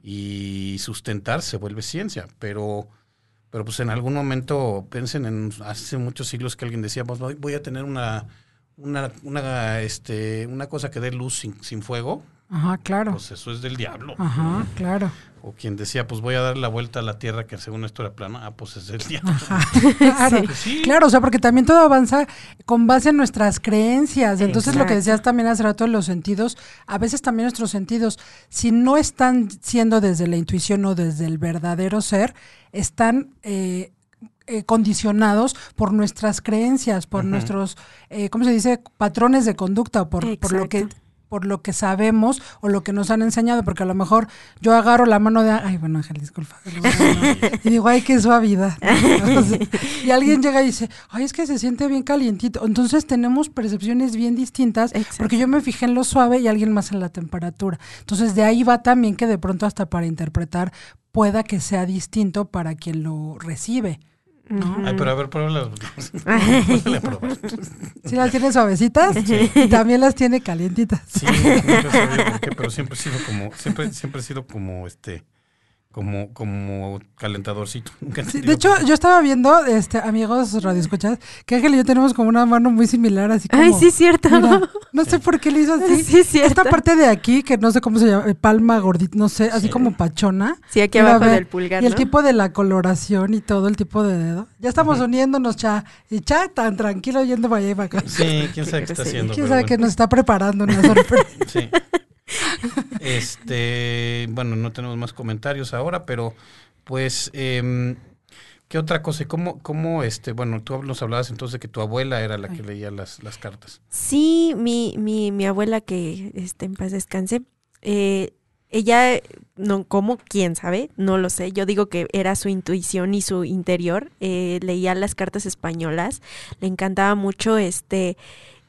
y sustentar, se vuelve ciencia, pero... Pero pues en algún momento, piensen en hace muchos siglos que alguien decía, pues voy a tener una, una, una, este, una cosa que dé luz sin, sin fuego, Ajá, claro. pues eso es del diablo. Ajá, claro. O quien decía, pues voy a dar la vuelta a la Tierra, que según esto era plana, ah, pues es del diablo. Claro, sí. claro, o sea, porque también todo avanza con base en nuestras creencias. Entonces, lo que decías también hace rato de los sentidos, a veces también nuestros sentidos, si no están siendo desde la intuición o desde el verdadero ser, están eh, eh, condicionados por nuestras creencias, por nuestros, eh, ¿cómo se dice? Patrones de conducta, o por, por lo que. Por lo que sabemos o lo que nos han enseñado, porque a lo mejor yo agarro la mano de, ay, bueno, Ángel, disculpa, y digo, ay, qué suavidad. Y alguien llega y dice, ay, es que se siente bien calientito. Entonces tenemos percepciones bien distintas, Exacto. porque yo me fijé en lo suave y alguien más en la temperatura. Entonces de ahí va también que de pronto hasta para interpretar pueda que sea distinto para quien lo recibe. ¿No? Ay, pero a ver, pruébala. Sí las tiene suavecitas y también las tiene calientitas. Sí, nunca sabía por qué, pero siempre he sido como, siempre, siempre he sido como este, como, como calentadorcito. Sí, de hecho, yo estaba viendo, este, amigos radioescuchas, que Ángel y yo tenemos como una mano muy similar, así como. Ay, sí, cierto. mira, no sé por qué le hizo así. Sí, cierto. Esta parte de aquí, que no sé cómo se llama, eh, palma gordita, no sé, así Sí. como pachona. Sí, aquí abajo del pulgar, Y el ¿no? tipo de la coloración y todo el tipo de dedo. Ya estamos uniéndonos, cha. Y cha, tan tranquilo yendo para allá y para acá. Sí, quién sabe qué está haciendo. ¿Quién sabe bueno. que nos está preparando una sorpresa? Sí. Este, bueno, no tenemos más comentarios ahora, pero pues, em, ¿qué otra cosa? ¿Y ¿Cómo, cómo, este, bueno, tú nos hablabas entonces de que tu abuela era la que leía las, las cartas. Sí, mi, mi, mi abuela que este, en paz descanse, eh, ella, no, ¿cómo? ¿Quién sabe? No lo sé. Yo digo que era su intuición y su interior. eh, leía las cartas españolas, le encantaba mucho este...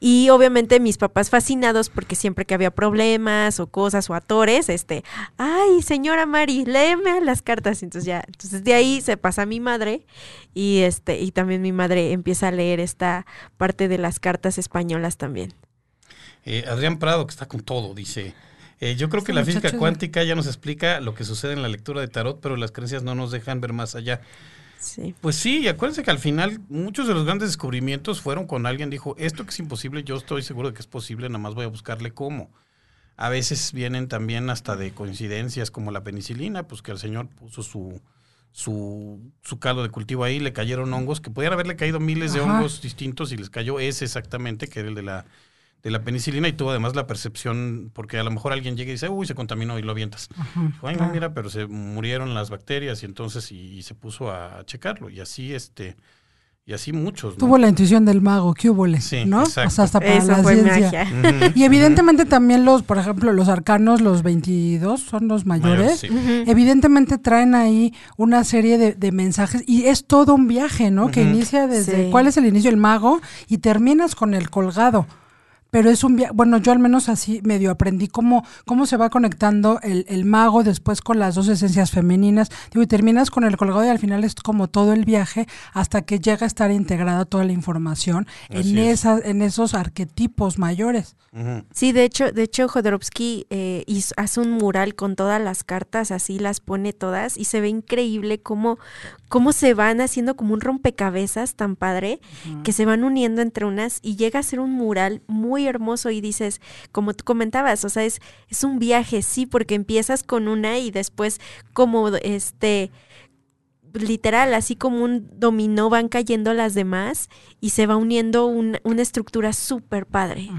Y obviamente mis papás fascinados porque siempre que había problemas o cosas o atores, este, ay, señora Mari, léeme las cartas. Entonces ya, entonces de ahí se pasa a mi madre y este, y también mi madre empieza a leer esta parte de las cartas españolas también. Eh, Adrián Prado, que está con todo, dice, eh, yo creo que Este la física cuántica ya nos explica lo que sucede en la lectura de tarot, pero las creencias no nos dejan ver más allá. Sí. Pues sí, y acuérdense que al final muchos de los grandes descubrimientos fueron con alguien dijo, esto que es imposible, yo estoy seguro de que es posible, nada más voy a buscarle cómo. A veces vienen también hasta de coincidencias como la penicilina, pues que el señor puso su, su, su caldo de cultivo ahí, le cayeron hongos, que podían haberle caído miles de Ajá. hongos distintos y les cayó ese exactamente, que era el de la, de la penicilina, y tuvo además la percepción, porque a lo mejor alguien llega y dice, uy, se contaminó y lo avientas. Ay, no, mira, pero se murieron las bacterias y entonces y, y se puso a checarlo y así este y así muchos, ¿no? Tuvo la intuición del mago, ¿qué hubo? Sí, ¿no? exacto. O sea, hasta para Eso la fue ciencia. Y evidentemente también los, por ejemplo, los arcanos, los 22 son los mayores. sí. Evidentemente traen ahí una serie de, de mensajes y es todo un viaje, ¿no? Que inicia desde Sí. cuál es el inicio del mago y terminas con el colgado. Pero es un viaje, bueno, yo al menos así medio aprendí cómo, cómo se va conectando el, el mago después con las dos esencias femeninas. Digo, y terminas con el colgado y al final es como todo el viaje hasta que llega a estar integrada toda la información Así en, es. esa, en esos arquetipos mayores. Sí, de hecho, de hecho Jodorowsky eh, hizo- hace un mural con todas las cartas, así las pone todas y se ve increíble cómo, cómo se van haciendo como un rompecabezas tan padre que se van uniendo entre unas y llega a ser un mural muy hermoso y dices, como tú comentabas, o sea, es, es un viaje, sí, porque empiezas con una y después como este literal, así como un dominó van cayendo las demás y se va uniendo un- una estructura súper padre.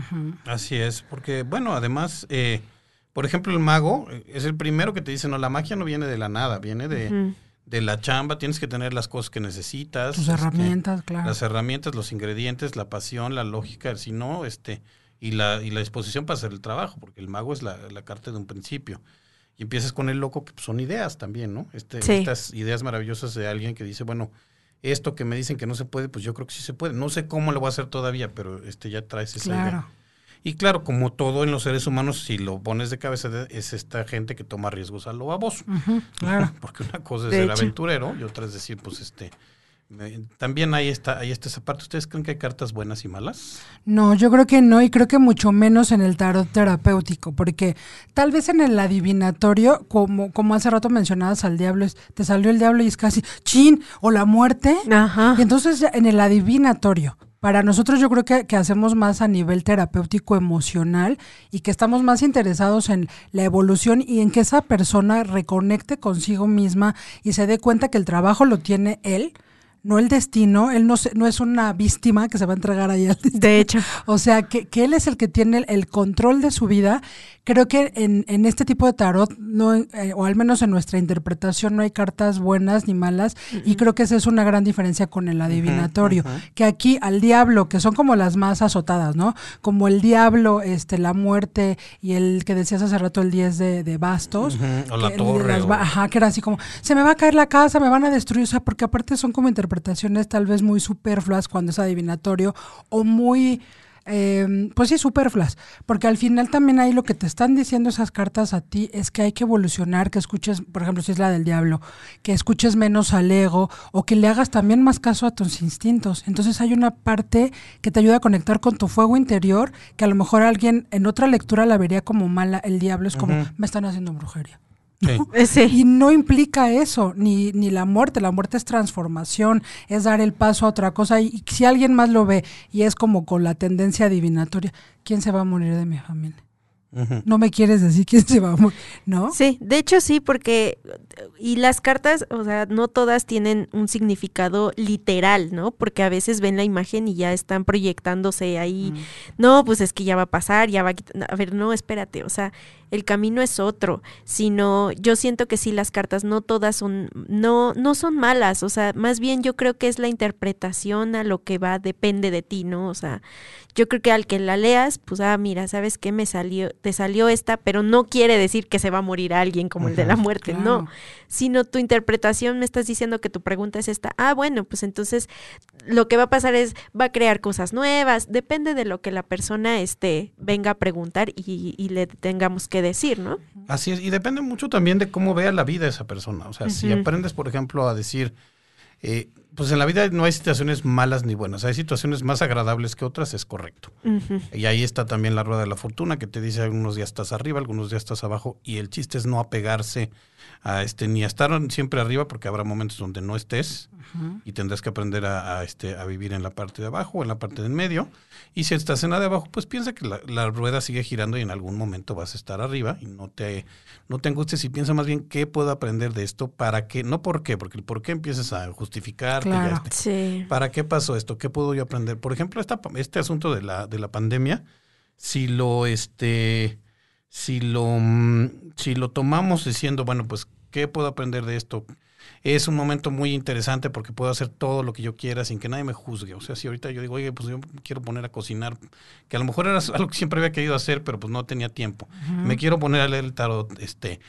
Así es, porque bueno, además, eh, por ejemplo, el mago eh, es el primero que te dice, no, la magia no viene de la nada, viene de. De la chamba, tienes que tener las cosas que necesitas. Tus este, herramientas, claro. Las herramientas, los ingredientes, la pasión, la lógica, si no, este, y la, y la disposición para hacer el trabajo, porque el mago es la, la carta de un principio. Y empiezas con el loco, que pues, son ideas también, ¿no? Este, Sí. Estas ideas maravillosas de alguien que dice, bueno, esto que me dicen que no se puede, pues yo creo que sí se puede. No sé cómo lo voy a hacer todavía, pero este ya traes esa idea. Y claro, como todo en los seres humanos, si lo pones de cabeza, es esta gente que toma riesgos a lo baboso. Claro. Porque una cosa es De ser hecho. aventurero y otra es decir, pues este. también ahí está, ahí está esa parte. ¿Ustedes creen que hay cartas buenas y malas? No, yo creo que no, y creo que mucho menos en el tarot terapéutico, porque tal vez en el adivinatorio, como, como hace rato mencionabas al diablo, es- te salió el diablo y es casi chin, o la muerte. Ajá. Y entonces ya en el adivinatorio, para nosotros yo creo que, hacemos más a nivel terapéutico emocional y que estamos más interesados en la evolución y en que esa persona reconecte consigo misma y se dé cuenta que el trabajo lo tiene él, no el destino, él no, no es una víctima que se va a entregar ahí al destino. De hecho. O sea, que, que él es el que tiene el, el control de su vida. Creo que en, en este tipo de tarot, no, eh, o al menos en nuestra interpretación, no hay cartas buenas ni malas. Y creo que esa es una gran diferencia con el adivinatorio. Que aquí al diablo, que son como las más azotadas, ¿no? Como el diablo, este, la muerte y el que decías hace rato, el 10 de, de bastos. O la que torre, las o- ba- Ajá, que era así como, se me va a caer la casa, me van a destruir, o sea, porque aparte son como interpretaciones tal vez muy superfluas cuando es adivinatorio o muy, eh, pues sí, superfluas, porque al final también ahí lo que te están diciendo esas cartas a ti es que hay que evolucionar, que escuches, por ejemplo, si es la del diablo, que escuches menos al ego o que le hagas también más caso a tus instintos. Entonces hay una parte que te ayuda a conectar con tu fuego interior, que a lo mejor alguien en otra lectura la vería como mala, el diablo es como, me están haciendo brujería. Sí. Sí. Y no implica eso, ni, ni la muerte. La muerte es transformación, es dar el paso a otra cosa. Y si alguien más lo ve y es como con la tendencia adivinatoria, ¿quién se va a morir de mi familia? No me quieres decir quién se va a morir, ¿no? Sí, de hecho sí, porque y las cartas, o sea, no todas tienen un significado literal, ¿no? Porque a veces ven la imagen y ya están proyectándose ahí. No, pues es que ya va a pasar, ya va a quitar. A ver, no, espérate, o sea, el camino es otro, sino yo siento que sí las cartas no todas son no no son malas, o sea, más bien yo creo que es la interpretación a lo que va depende de ti, ¿no? O sea, yo creo que al que la leas, pues ah, mira, ¿sabes qué me salió? Te salió esta, pero no quiere decir que se va a morir alguien como el de la muerte, claro. no, sino tu interpretación me estás diciendo que tu pregunta es esta. Ah, bueno, pues entonces lo que va a pasar es va a crear cosas nuevas, depende de lo que la persona este venga a preguntar y, y le tengamos que decir, ¿no? Así es, y depende mucho también de cómo vea la vida esa persona. O sea, si aprendes, por ejemplo, a decir, eh, pues en la vida no hay situaciones malas ni buenas, hay situaciones más agradables que otras, es correcto. Y ahí está también la rueda de la fortuna que te dice algunos días estás arriba, algunos días estás abajo, y el chiste es no apegarse a este, ni a estar siempre arriba, porque habrá momentos donde no estés y tendrás que aprender a, a, este, a vivir en la parte de abajo o en la parte del medio. Y si estás en la de abajo, pues piensa que la, la rueda sigue girando y en algún momento vas a estar arriba y no te, no te angusties y piensa más bien qué puedo aprender de esto, para qué, no por qué, porque el por qué empiezas a justificar. Claro. Sí. ¿Para qué pasó esto? ¿Qué puedo yo aprender? Por ejemplo, esta, este asunto de la, de la pandemia, si lo, este, si lo, mm, si lo tomamos diciendo, bueno, pues, ¿qué puedo aprender de esto? Es un momento muy interesante porque puedo hacer todo lo que yo quiera sin que nadie me juzgue. O sea, si ahorita yo digo, oye, pues yo me quiero poner a cocinar, que a lo mejor era algo que siempre había querido hacer, pero pues no tenía tiempo. Me quiero poner a leer el tarot, este,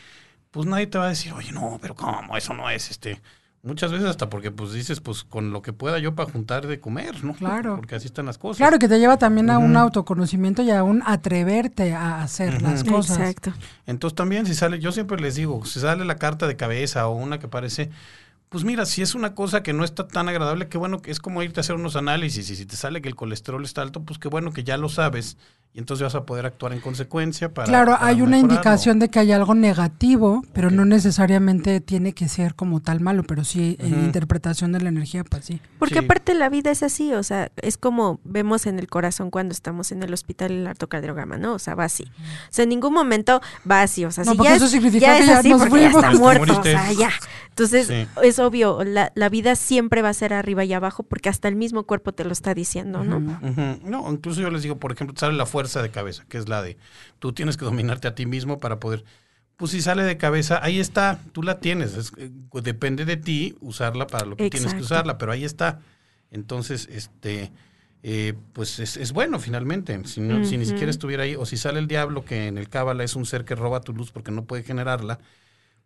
pues nadie te va a decir, oye, no, pero ¿cómo? Eso no es, este. Muchas veces hasta porque pues dices, pues con lo que pueda yo para juntar de comer, ¿no? Claro. Porque así están las cosas. Claro que te lleva también a un autoconocimiento y a un atreverte a hacer las cosas. Exacto. Entonces también si sale, yo siempre les digo, si sale la carta de cabeza o una que parece, pues mira, si es una cosa que no está tan agradable, qué bueno que es como irte a hacer unos análisis y si te sale que el colesterol está alto, pues qué bueno que ya lo sabes y entonces vas a poder actuar en consecuencia para... claro, para hay una indicación de que hay algo negativo, pero no necesariamente tiene que ser como tal malo, pero sí en Ujú. interpretación de la energía, pues sí. Porque Sí. aparte la vida es así, o sea, es como vemos en el corazón cuando estamos en el hospital el artocardiograma, ¿no? O sea, va así. O sea, en ningún momento va así, o sea, No, si porque ya eso es, significa ya que es ya así nos porque ya fuimos. está muerto, o sea, ya. Entonces, Sí. es obvio, la, la vida siempre va a ser arriba y abajo porque hasta el mismo cuerpo te lo está diciendo, ¿no? No, incluso yo les digo, por ejemplo, sale la fuerza de cabeza, que es la de tú tienes que dominarte a ti mismo para poder. Pues si sale de cabeza, ahí está, tú la tienes. es- eh, depende de ti usarla para lo que tienes que usarla, pero ahí está. Entonces, este, eh, pues es, es bueno finalmente. Si, no- si ni siquiera estuviera ahí, o si sale el diablo, que en el cábala es un ser que roba tu luz porque no puede generarla,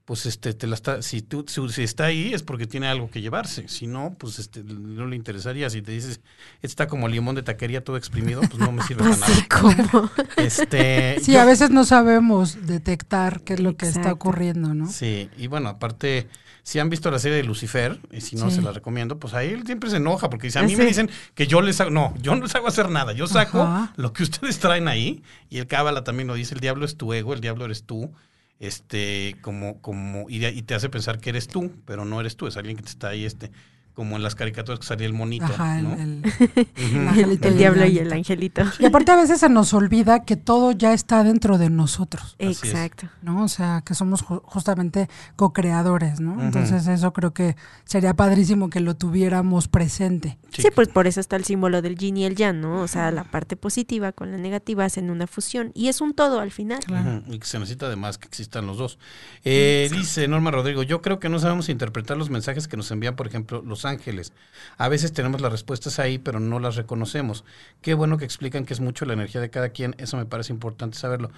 pues este te la está si tú si, si está ahí es porque tiene algo que llevarse si no pues este no le interesaría si te dices está como limón de taquería todo exprimido pues no me sirve para nada Así como. este Sí, yo- a veces no sabemos detectar qué es lo que está ocurriendo, ¿no? sí y bueno aparte si han visto la serie de Lucifer y si no Sí. se la recomiendo pues ahí él siempre se enoja porque dice a mí me sí. dicen que yo les hago no yo no les hago hacer nada yo saco Ajá. lo que ustedes traen ahí y el cábala también lo dice el diablo es tu ego el diablo eres tú este como como y, y te hace pensar que eres tú pero no eres tú es alguien que te está ahí este como en las caricaturas que salía el monito Ajá, el, ¿no? el- el El y diablo y el angelito. Y aparte a veces se nos olvida que todo ya está dentro de nosotros. Exacto. ¿no? O sea, que somos ju- justamente co-creadores, ¿no? Entonces eso creo que sería padrísimo que lo tuviéramos presente. Sí. Sí, pues por eso está el símbolo del yin y el yang, ¿no? O sea, la parte positiva con la negativa hacen una fusión y es un todo al final. Claro. Y que se necesita además que existan los dos. Eh, dice Norma Rodrigo, yo creo que no sabemos interpretar los mensajes que nos envían, por ejemplo, los ángeles. A veces tenemos las respuestas ahí, pero no las reconocemos. Qué bueno que explican que es mucho la energía de cada quien, eso me parece importante saberlo.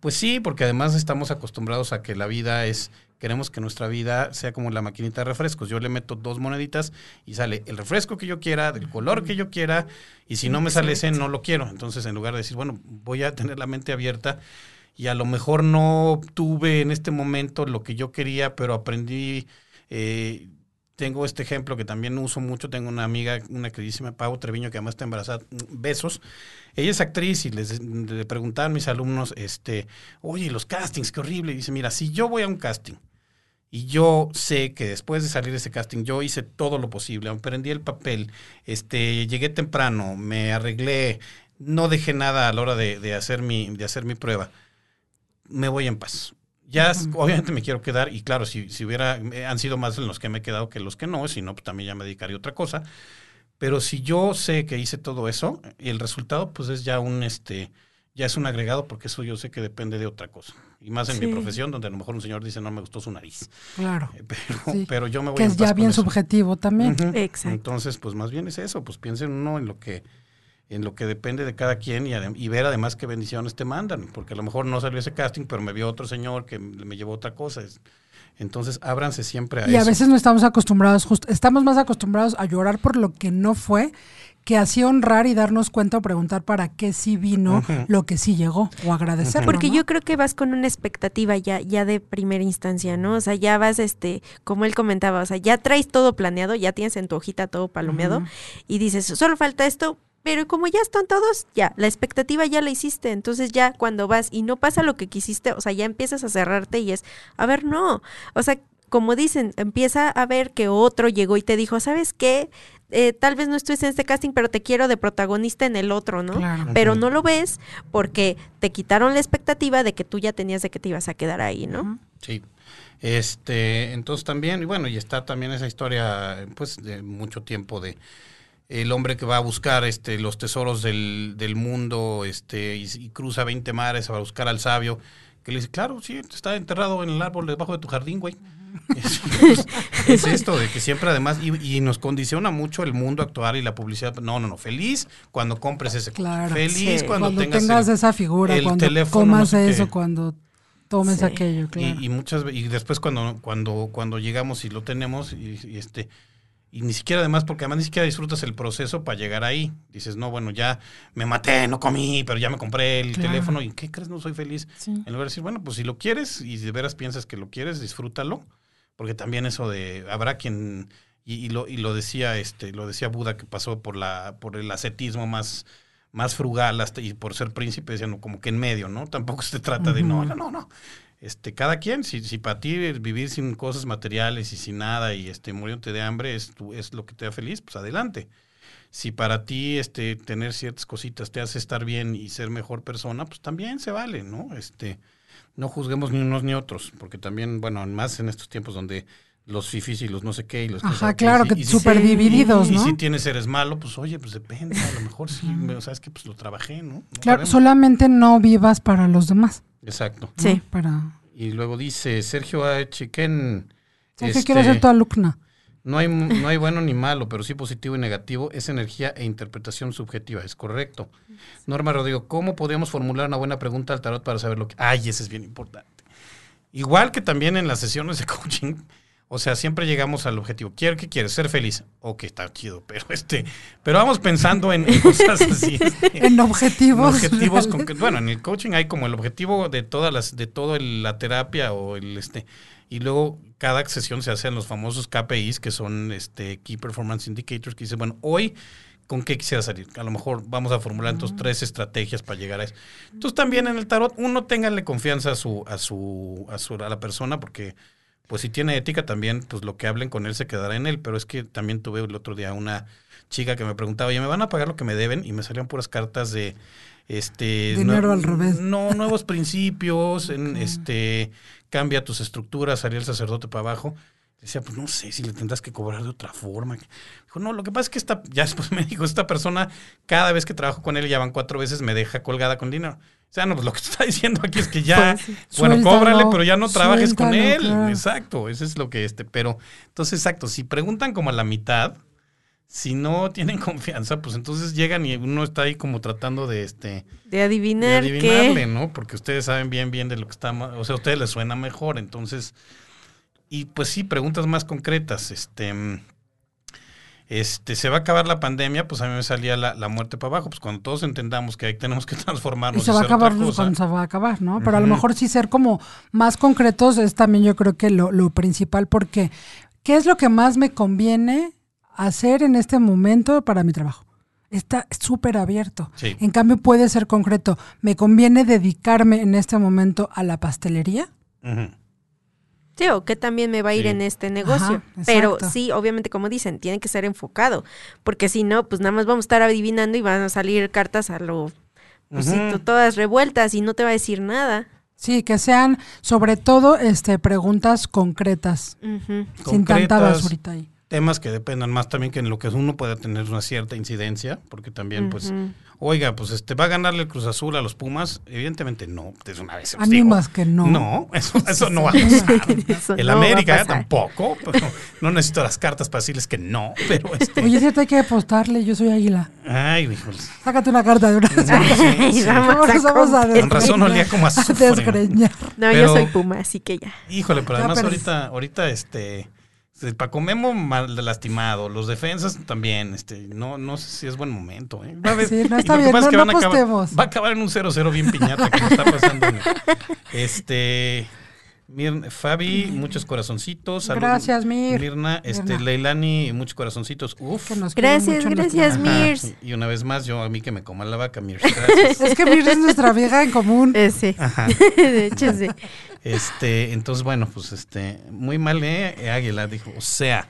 Pues sí, porque además estamos acostumbrados a que la vida es, queremos que nuestra vida sea como la maquinita de refrescos. Yo le meto dos moneditas y sale el refresco que yo quiera, del color que yo quiera, y si no me sale ese, no lo quiero. Entonces, en lugar de decir, bueno, voy a tener la mente abierta y a lo mejor no obtuve en este momento lo que yo quería, pero aprendí. eh, tengo este ejemplo que también uso mucho. Tengo una amiga, una queridísima Pau Treviño, que además está embarazada. Besos. Ella es actriz y les le preguntaban mis alumnos, este, oye, los castings, qué horrible. Y dice, mira, si yo voy a un casting y yo sé que después de salir de ese casting yo hice todo lo posible, aprendí el papel, este, llegué temprano, me arreglé, no dejé nada a la hora de hacer mi, de hacer mi prueba, me voy en paz. Ya obviamente me quiero quedar, y claro, si, si hubiera, eh, han sido más los que me he quedado que los que no, si no, pues también ya me dedicaría a otra cosa. Pero si yo sé que hice todo eso, y el resultado, pues es ya un este, ya es un agregado, porque eso yo sé que depende de otra cosa. Y más en mi profesión, donde a lo mejor un señor dice no me gustó su nariz. Claro. Eh, Pero, Sí. pero yo me voy Que en es paz ya bien subjetivo también. Exacto. Entonces, pues más bien es eso, pues piensen uno en lo que en lo que depende de cada quien y, y ver además qué bendiciones te mandan, porque a lo mejor no salió ese casting, pero me vio otro señor que me me llevó otra cosa. Es- Entonces, ábranse siempre a Y a eso. veces no estamos acostumbrados, just- estamos más acostumbrados a llorar por lo que no fue que así honrar y darnos cuenta o preguntar para qué sí vino lo que sí llegó o agradecerlo. Porque ¿no? yo creo que vas con una expectativa ya, ya de primera instancia, ¿no? O sea, ya vas, este, como él comentaba, o sea, ya traes todo planeado, ya tienes en tu hojita todo palomeado y dices, solo falta esto, pero como ya están todos, ya, la expectativa ya la hiciste, entonces ya cuando vas y no pasa lo que quisiste, o sea, ya empiezas a cerrarte y es, a ver, no, o sea, como dicen, empieza a ver que otro llegó y te dijo, ¿sabes qué? Eh, tal vez no estuviste en este casting, pero te quiero de protagonista en el otro, ¿no? Claro. pero no lo ves porque te quitaron la expectativa de que tú ya tenías de que te ibas a quedar ahí, ¿no? Sí. Este, entonces también, y bueno, y está también esa historia, pues, de mucho tiempo de el hombre que va a buscar este los tesoros del, del mundo, este, y, y cruza 20 mares a buscar al sabio, que le dice, claro, sí, está enterrado en el árbol debajo de tu jardín, güey. Es, pues, es esto de que siempre además, y, y nos condiciona mucho el mundo actual y la publicidad. No, no, no, feliz cuando compres ese. Claro. Feliz Sí. cuando, Cuando, tengas, tengas, el- esa figura, el cuando teléfono, comas no sé eso, qué. cuando tomes Sí. aquello, claro. Y, y muchas y después cuando cuando cuando llegamos y lo tenemos y, y este y ni siquiera además porque además ni siquiera disfrutas el proceso para llegar ahí. Dices no bueno ya me maté no comí pero ya me compré el Claro. teléfono y qué crees no soy feliz Sí. en lugar de decir bueno pues si lo quieres y de veras piensas que lo quieres disfrútalo porque también eso de habrá quien y, y lo y lo decía este lo decía Buda que pasó por la por el ascetismo más más frugal hasta y por ser príncipe decían como que en medio no tampoco se trata de no no no no este, cada quien, si, si para ti vivir sin cosas materiales y sin nada y este, muriéndote de hambre es, tu- es lo que te da feliz, pues adelante. Si para ti este, tener ciertas cositas te hace estar bien y ser mejor persona, pues también se vale, ¿no? Este, no juzguemos ni unos ni otros, porque también, bueno, más en estos tiempos donde los fifis y los no sé qué y los Ajá, claro, y- que y si- súper sí, divididos, y ¿no? si tienes eres malo, pues oye, pues depende, a lo mejor sí, o sea, es que pues lo trabajé, ¿no? No Claro, solamente no vivas para los demás. Exacto. ¿no? Sí. Para... Y luego dice Sergio A. Chiquen. Que este, quiero ser tu alumna. no hay, no hay bueno ni malo, pero sí positivo y negativo. Es energía e interpretación subjetiva, es correcto. Norma Rodrigo, ¿cómo podríamos formular una buena pregunta al tarot para saber lo que... Ay, ese es bien importante. Igual que también en las sesiones de coaching, o sea, siempre llegamos al objetivo. ¿Quiero qué quieres? Ser feliz. Ok, está chido, pero este, pero vamos pensando en, en cosas así. este, En objetivos. en objetivos con que- bueno, en el coaching hay como el objetivo de todas las, de todo el- la terapia o el este, y luego cada sesión se hacen los famosos KPIs, que son este Key Performance Indicators, que dice, bueno, hoy ¿con qué quisiera salir? A lo mejor vamos a formular entonces tres estrategias para llegar a eso. Entonces también en el tarot, uno ténganle confianza a su, a su, a su, a la persona, porque pues si tiene ética también, pues lo que hablen con él se quedará en él. Pero es que también tuve el otro día una chica que me preguntaba, oye, ¿me van a pagar lo que me deben? Y me salían puras cartas de este Dinero al revés. No, nuevos principios, en este cambia tus estructuras, salía el sacerdote para abajo. Decía, pues no sé si le tendrás que cobrar de otra forma. Dijo, no, lo que pasa es que esta, ya después me dijo, esta persona, cada vez que trabajo con él, ya van cuatro veces, me deja colgada con dinero. O sea, no, pues lo que está diciendo aquí es que ya, Pues bueno, Suéltalo, cóbrale, pero ya no trabajes con él. claro. Exacto, eso es lo que este, pero, entonces, exacto, si preguntan como a la mitad, si no tienen confianza, pues entonces llegan y uno está ahí como tratando de este De de adivinar adivinarle, qué. ¿no? Porque ustedes saben bien bien de lo que está, o sea, a ustedes les suena mejor, entonces y pues sí, preguntas más concretas, este este, se va a acabar la pandemia, pues a mí me salía la, la muerte para abajo, pues cuando todos entendamos que ahí tenemos que Y transformarnos se va a acabar cuando se va a acabar, ¿no? Pero a lo mejor sí ser como más concretos es también yo creo que lo, lo principal porque ¿qué es lo que más me conviene hacer en este momento para mi trabajo? Está súper abierto. Sí. En cambio puede ser concreto. ¿Me conviene dedicarme en este momento a la pastelería? Ujú. Sí, o que también me va a ir Sí. en este negocio. Ajá, Pero sí, obviamente, como dicen, tiene que ser enfocado. Porque si no, pues nada más vamos a estar adivinando y van a salir cartas a lo. Pues todas revueltas y no te va a decir nada. Sí, que sean sobre todo este preguntas concretas, Ujú. sin tanta Concretas, basurita ahí. Temas que dependan más también que en lo que uno pueda tener una cierta incidencia, porque también, pues, oiga, pues este va a ganarle el Cruz Azul a los Pumas, evidentemente no, de una vez. los Ánimas digo. que no. No, eso, eso no va a pasar. Eso El no a América pasar. tampoco, pero no necesito las cartas para decirles que no, pero este. Oye, es cierto, hay que apostarle, yo soy águila. Ay, híjoles. Sácate una carta de una vez. Sí, sí. vamos a vamos a. Con razón olía como a a azufre. No, Pero- yo soy Puma, así que ya. Híjole, pero Ya además perdí. ahorita, ahorita, este, Paco Memo mal lastimado, los defensas también, este, no, no sé si es buen momento, ¿eh? Va Sí, no está bien, es que no a acabar- va a acabar en un 0-0 bien piñata nos está pasando. Este, Mir- Fabi, muchos corazoncitos. salud. Gracias, Mir. Mirna, este, Mirna. Leilani, muchos corazoncitos. Uf. Que nos quiere Gracias, gracias, Mirs. Y una vez más, yo a mí que me coma la vaca, Mirs. Gracias. Es que Mir es nuestra vieja en común. Eh, sí. Ajá. De hecho, sí. Este, entonces, bueno, pues este, muy mal, ¿eh? Águila dijo, o sea.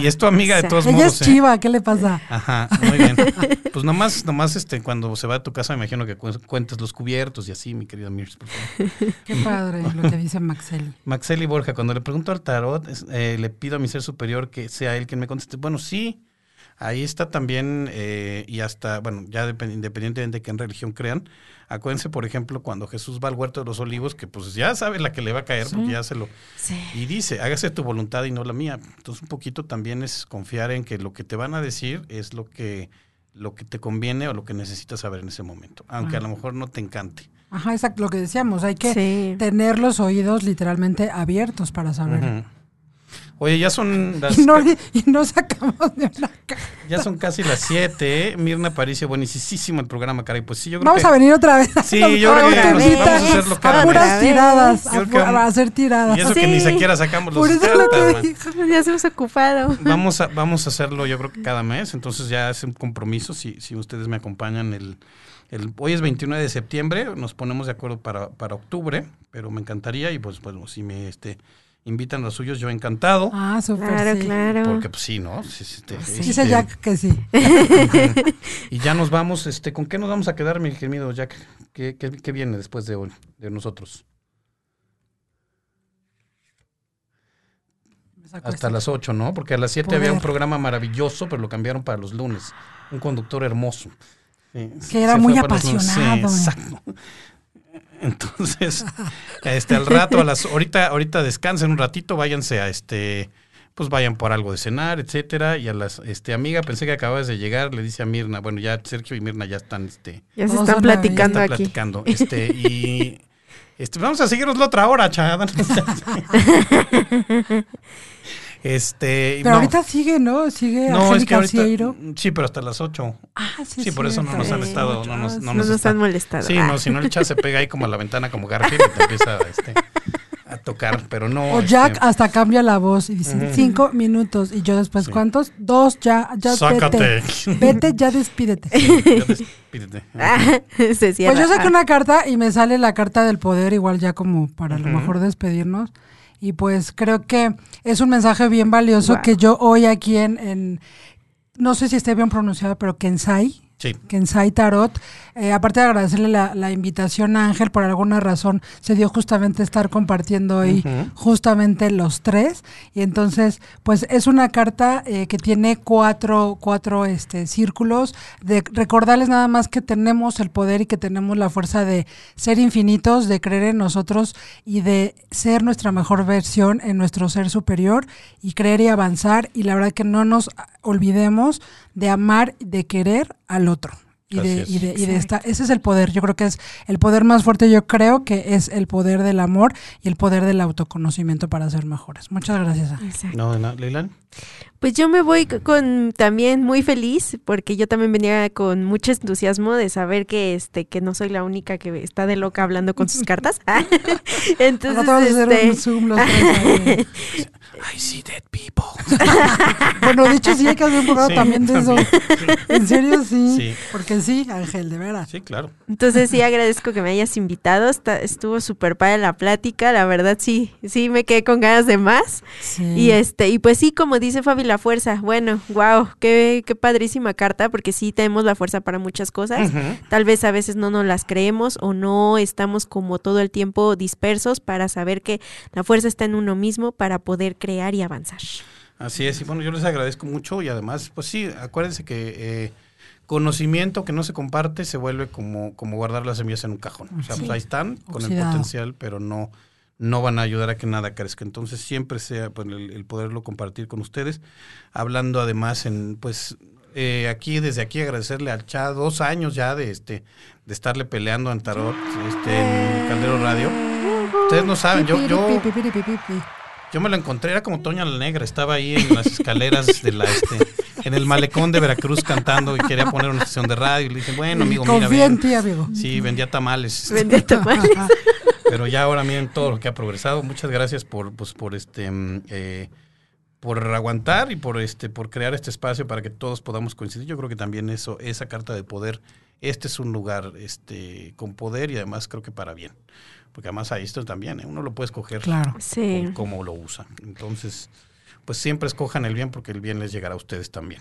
Y es tu amiga de O sea, todos ella modos. es ¿eh? chiva, ¿qué le pasa? Ajá, muy bien. Pues nomás, nomás este, cuando se va a tu casa, me imagino que cu- cuentes los cubiertos y así, mi querida Mirs, por favor. Qué padre lo que dice Maxeli. Maxeli Borja, cuando le pregunto al tarot, eh, le pido a mi ser superior que sea él quien me conteste. Bueno, sí, ahí está también, eh, y hasta, bueno, ya depend- independientemente de qué religión crean, acuérdense, por ejemplo, cuando Jesús va al huerto de los olivos, que pues ya sabe la que le va a caer, porque ya se lo... Sí. Y dice, hágase tu voluntad y no la mía. Entonces un poquito también es confiar en que lo que te van a decir es lo que, lo que te conviene o lo que necesitas saber en ese momento, aunque a lo mejor no te encante. Ajá, exacto, lo que decíamos, hay que Sí. tener los oídos literalmente abiertos para saber. Oye, ya son las, y, no, y no sacamos de ya son casi las 7, ¿eh? Mirna Paricio, buenísimo el programa, caray. Pues sí, yo creo Vamos que... a venir otra vez. Sí, yo creo que Nos nos- vamos a hacerlo cada a puras mes. tiradas, Yo a, creo que pu- vamos- a hacer tiradas. Y eso que ni Sí. siquiera sacamos los Por eso es lo cartas, que dijo. Ya se hemos ocupado. Vamos a, vamos a hacerlo yo creo que cada mes, entonces ya es un compromiso, si, si ustedes me acompañan el, el... Hoy es 29 de septiembre, nos ponemos de acuerdo para, para octubre, pero me encantaría y pues bueno, si me este, invitan a los suyos, yo encantado, Ah, súper, Claro, sí. claro. porque pues sí, ¿no? Sí, sí, este, Dice este, Jack que sí. Y ya nos vamos, este, ¿con qué nos vamos a quedar, mi querido Jack? ¿Qué, qué, qué viene después de hoy, de nosotros? Hasta este. las 8, ¿no? Porque a las 7 había un programa maravilloso, pero lo cambiaron para los lunes. Un conductor hermoso. Sí, Que era muy. Sí, apasionado. exacto. Entonces, este, al rato, a las, ahorita, ahorita descansen un ratito, váyanse a este, pues vayan por algo de cenar, etcétera. Y a las, este, amiga, pensé que acababas de llegar, le dice a Mirna, bueno, ya Sergio y Mirna ya están, este, Ya se están platicando están aquí. platicando. Este, y Este, vamos a seguirnos la otra hora, chada. Este, pero no. ahorita sigue, ¿no? Sigue No, es que Angélica ahorita, sí, pero hasta las 8. Ah, sí, Sí, es por eso no nos han estado, no nos, no No nos nos está- han molestado. Sí, Ah. no, si no el chat se pega ahí como a la ventana como Garfield y te empieza este, a tocar, pero no. O Jack este, hasta cambia la voz y dice cinco minutos. Y yo después, Sí. ¿cuántos? Dos, ya, ya Sácate. vete. Vete, ya despídete. ya despídete. Ah, se cierra. Pues yo saqué Ah. una carta y me sale la carta del poder, igual ya como para a lo mejor despedirnos. Y pues creo que es un mensaje bien valioso que yo hoy aquí en, en- no sé si esté bien pronunciado, pero Kensai, Sí. Kensai Tarot, eh, aparte de agradecerle la, la invitación a Ángel, por alguna razón se dio justamente estar compartiendo hoy justamente los tres. Y entonces, pues es una carta eh, que tiene cuatro, cuatro este, círculos, de recordarles nada más que tenemos el poder y que tenemos la fuerza de ser infinitos, de creer en nosotros y de ser nuestra mejor versión en nuestro ser superior y creer y avanzar. Y la verdad que no nos olvidemos de amar, de querer al otro. Y de, y de, y de estar, ese es el poder, yo creo que es el poder más fuerte, yo creo que es el poder del amor y el poder del autoconocimiento para ser mejores. Muchas gracias. Exacto. No, no, Leilani. Pues yo me voy con también muy feliz porque yo también venía con mucho entusiasmo de saber que este que no soy la única que está de loca hablando con sus cartas. Entonces, Ahora te vas a hacer este, I see dead people. Bueno, de hecho sí hay que hacer un programa Sí, también de eso. también. En serio sí, Sí. porque sí, Ángel, de veras. Sí, claro. entonces sí agradezco que me hayas invitado. Está- estuvo súper padre la plática. La verdad sí, sí me quedé con ganas de más. Sí. Y este, y pues sí, como dice Fabi, la fuerza. Bueno, wow, qué, qué padrísima carta, porque sí tenemos la fuerza para muchas cosas. Ujú. Tal vez a veces no nos las creemos o no estamos como todo el tiempo dispersos para saber que la fuerza está en uno mismo para poder crear y avanzar. Así es, y bueno, yo les agradezco mucho y además, pues sí, acuérdense que eh, conocimiento que no se comparte se vuelve como, como guardar las semillas en un cajón. O sea, Sí. pues ahí están con el potencial, pero no, no van a ayudar a que nada crezca. Entonces siempre sea pues, el, el poderlo compartir con ustedes, hablando además en, pues, eh, aquí, desde aquí agradecerle al chat dos años ya de este, de estarle peleando en Tarot, este, en Caldero Radio. Ustedes no saben, yo, yo, Yo me lo encontré, era como Toña la Negra, estaba ahí en las escaleras de la este, en el malecón de Veracruz cantando y quería poner una estación de radio y le dije, bueno amigo, mira, Confía en ven. ti, amigo. Sí, vendía tamales. Vender tamales. pero ya ahora miren todo lo que ha progresado. Muchas gracias por, pues, por este mm, eh, por aguantar y por este, por crear este espacio para que todos podamos coincidir. Yo creo que también eso, esa carta de poder, este es un lugar este, con poder y además creo que para bien. Porque además ahí esto también, ¿eh? uno lo puede escoger Claro. Sí. cómo lo usa. Entonces, pues siempre escojan el bien porque el bien les llegará a ustedes también.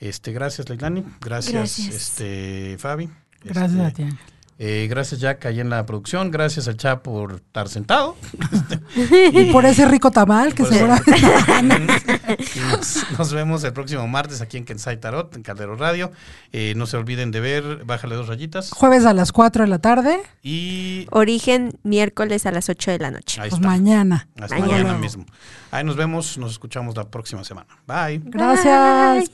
Este, gracias Leilani, gracias, Gracias. este Fabi. Gracias Este, a ti, eh, gracias Jack ahí en la producción, gracias al chat por estar sentado. Y por ese rico tamal que seguramente... Y nos, nos vemos el próximo martes aquí en Kensai Tarot, en Caldero Radio. Eh, no se olviden de ver Bájale dos rayitas. Jueves a las 4 de la tarde, Y Origen miércoles a las 8 de la noche. ahí pues está. mañana. Hasta Mañana. mañana mismo. Ahí nos vemos, nos escuchamos la próxima semana. Bye. Gracias.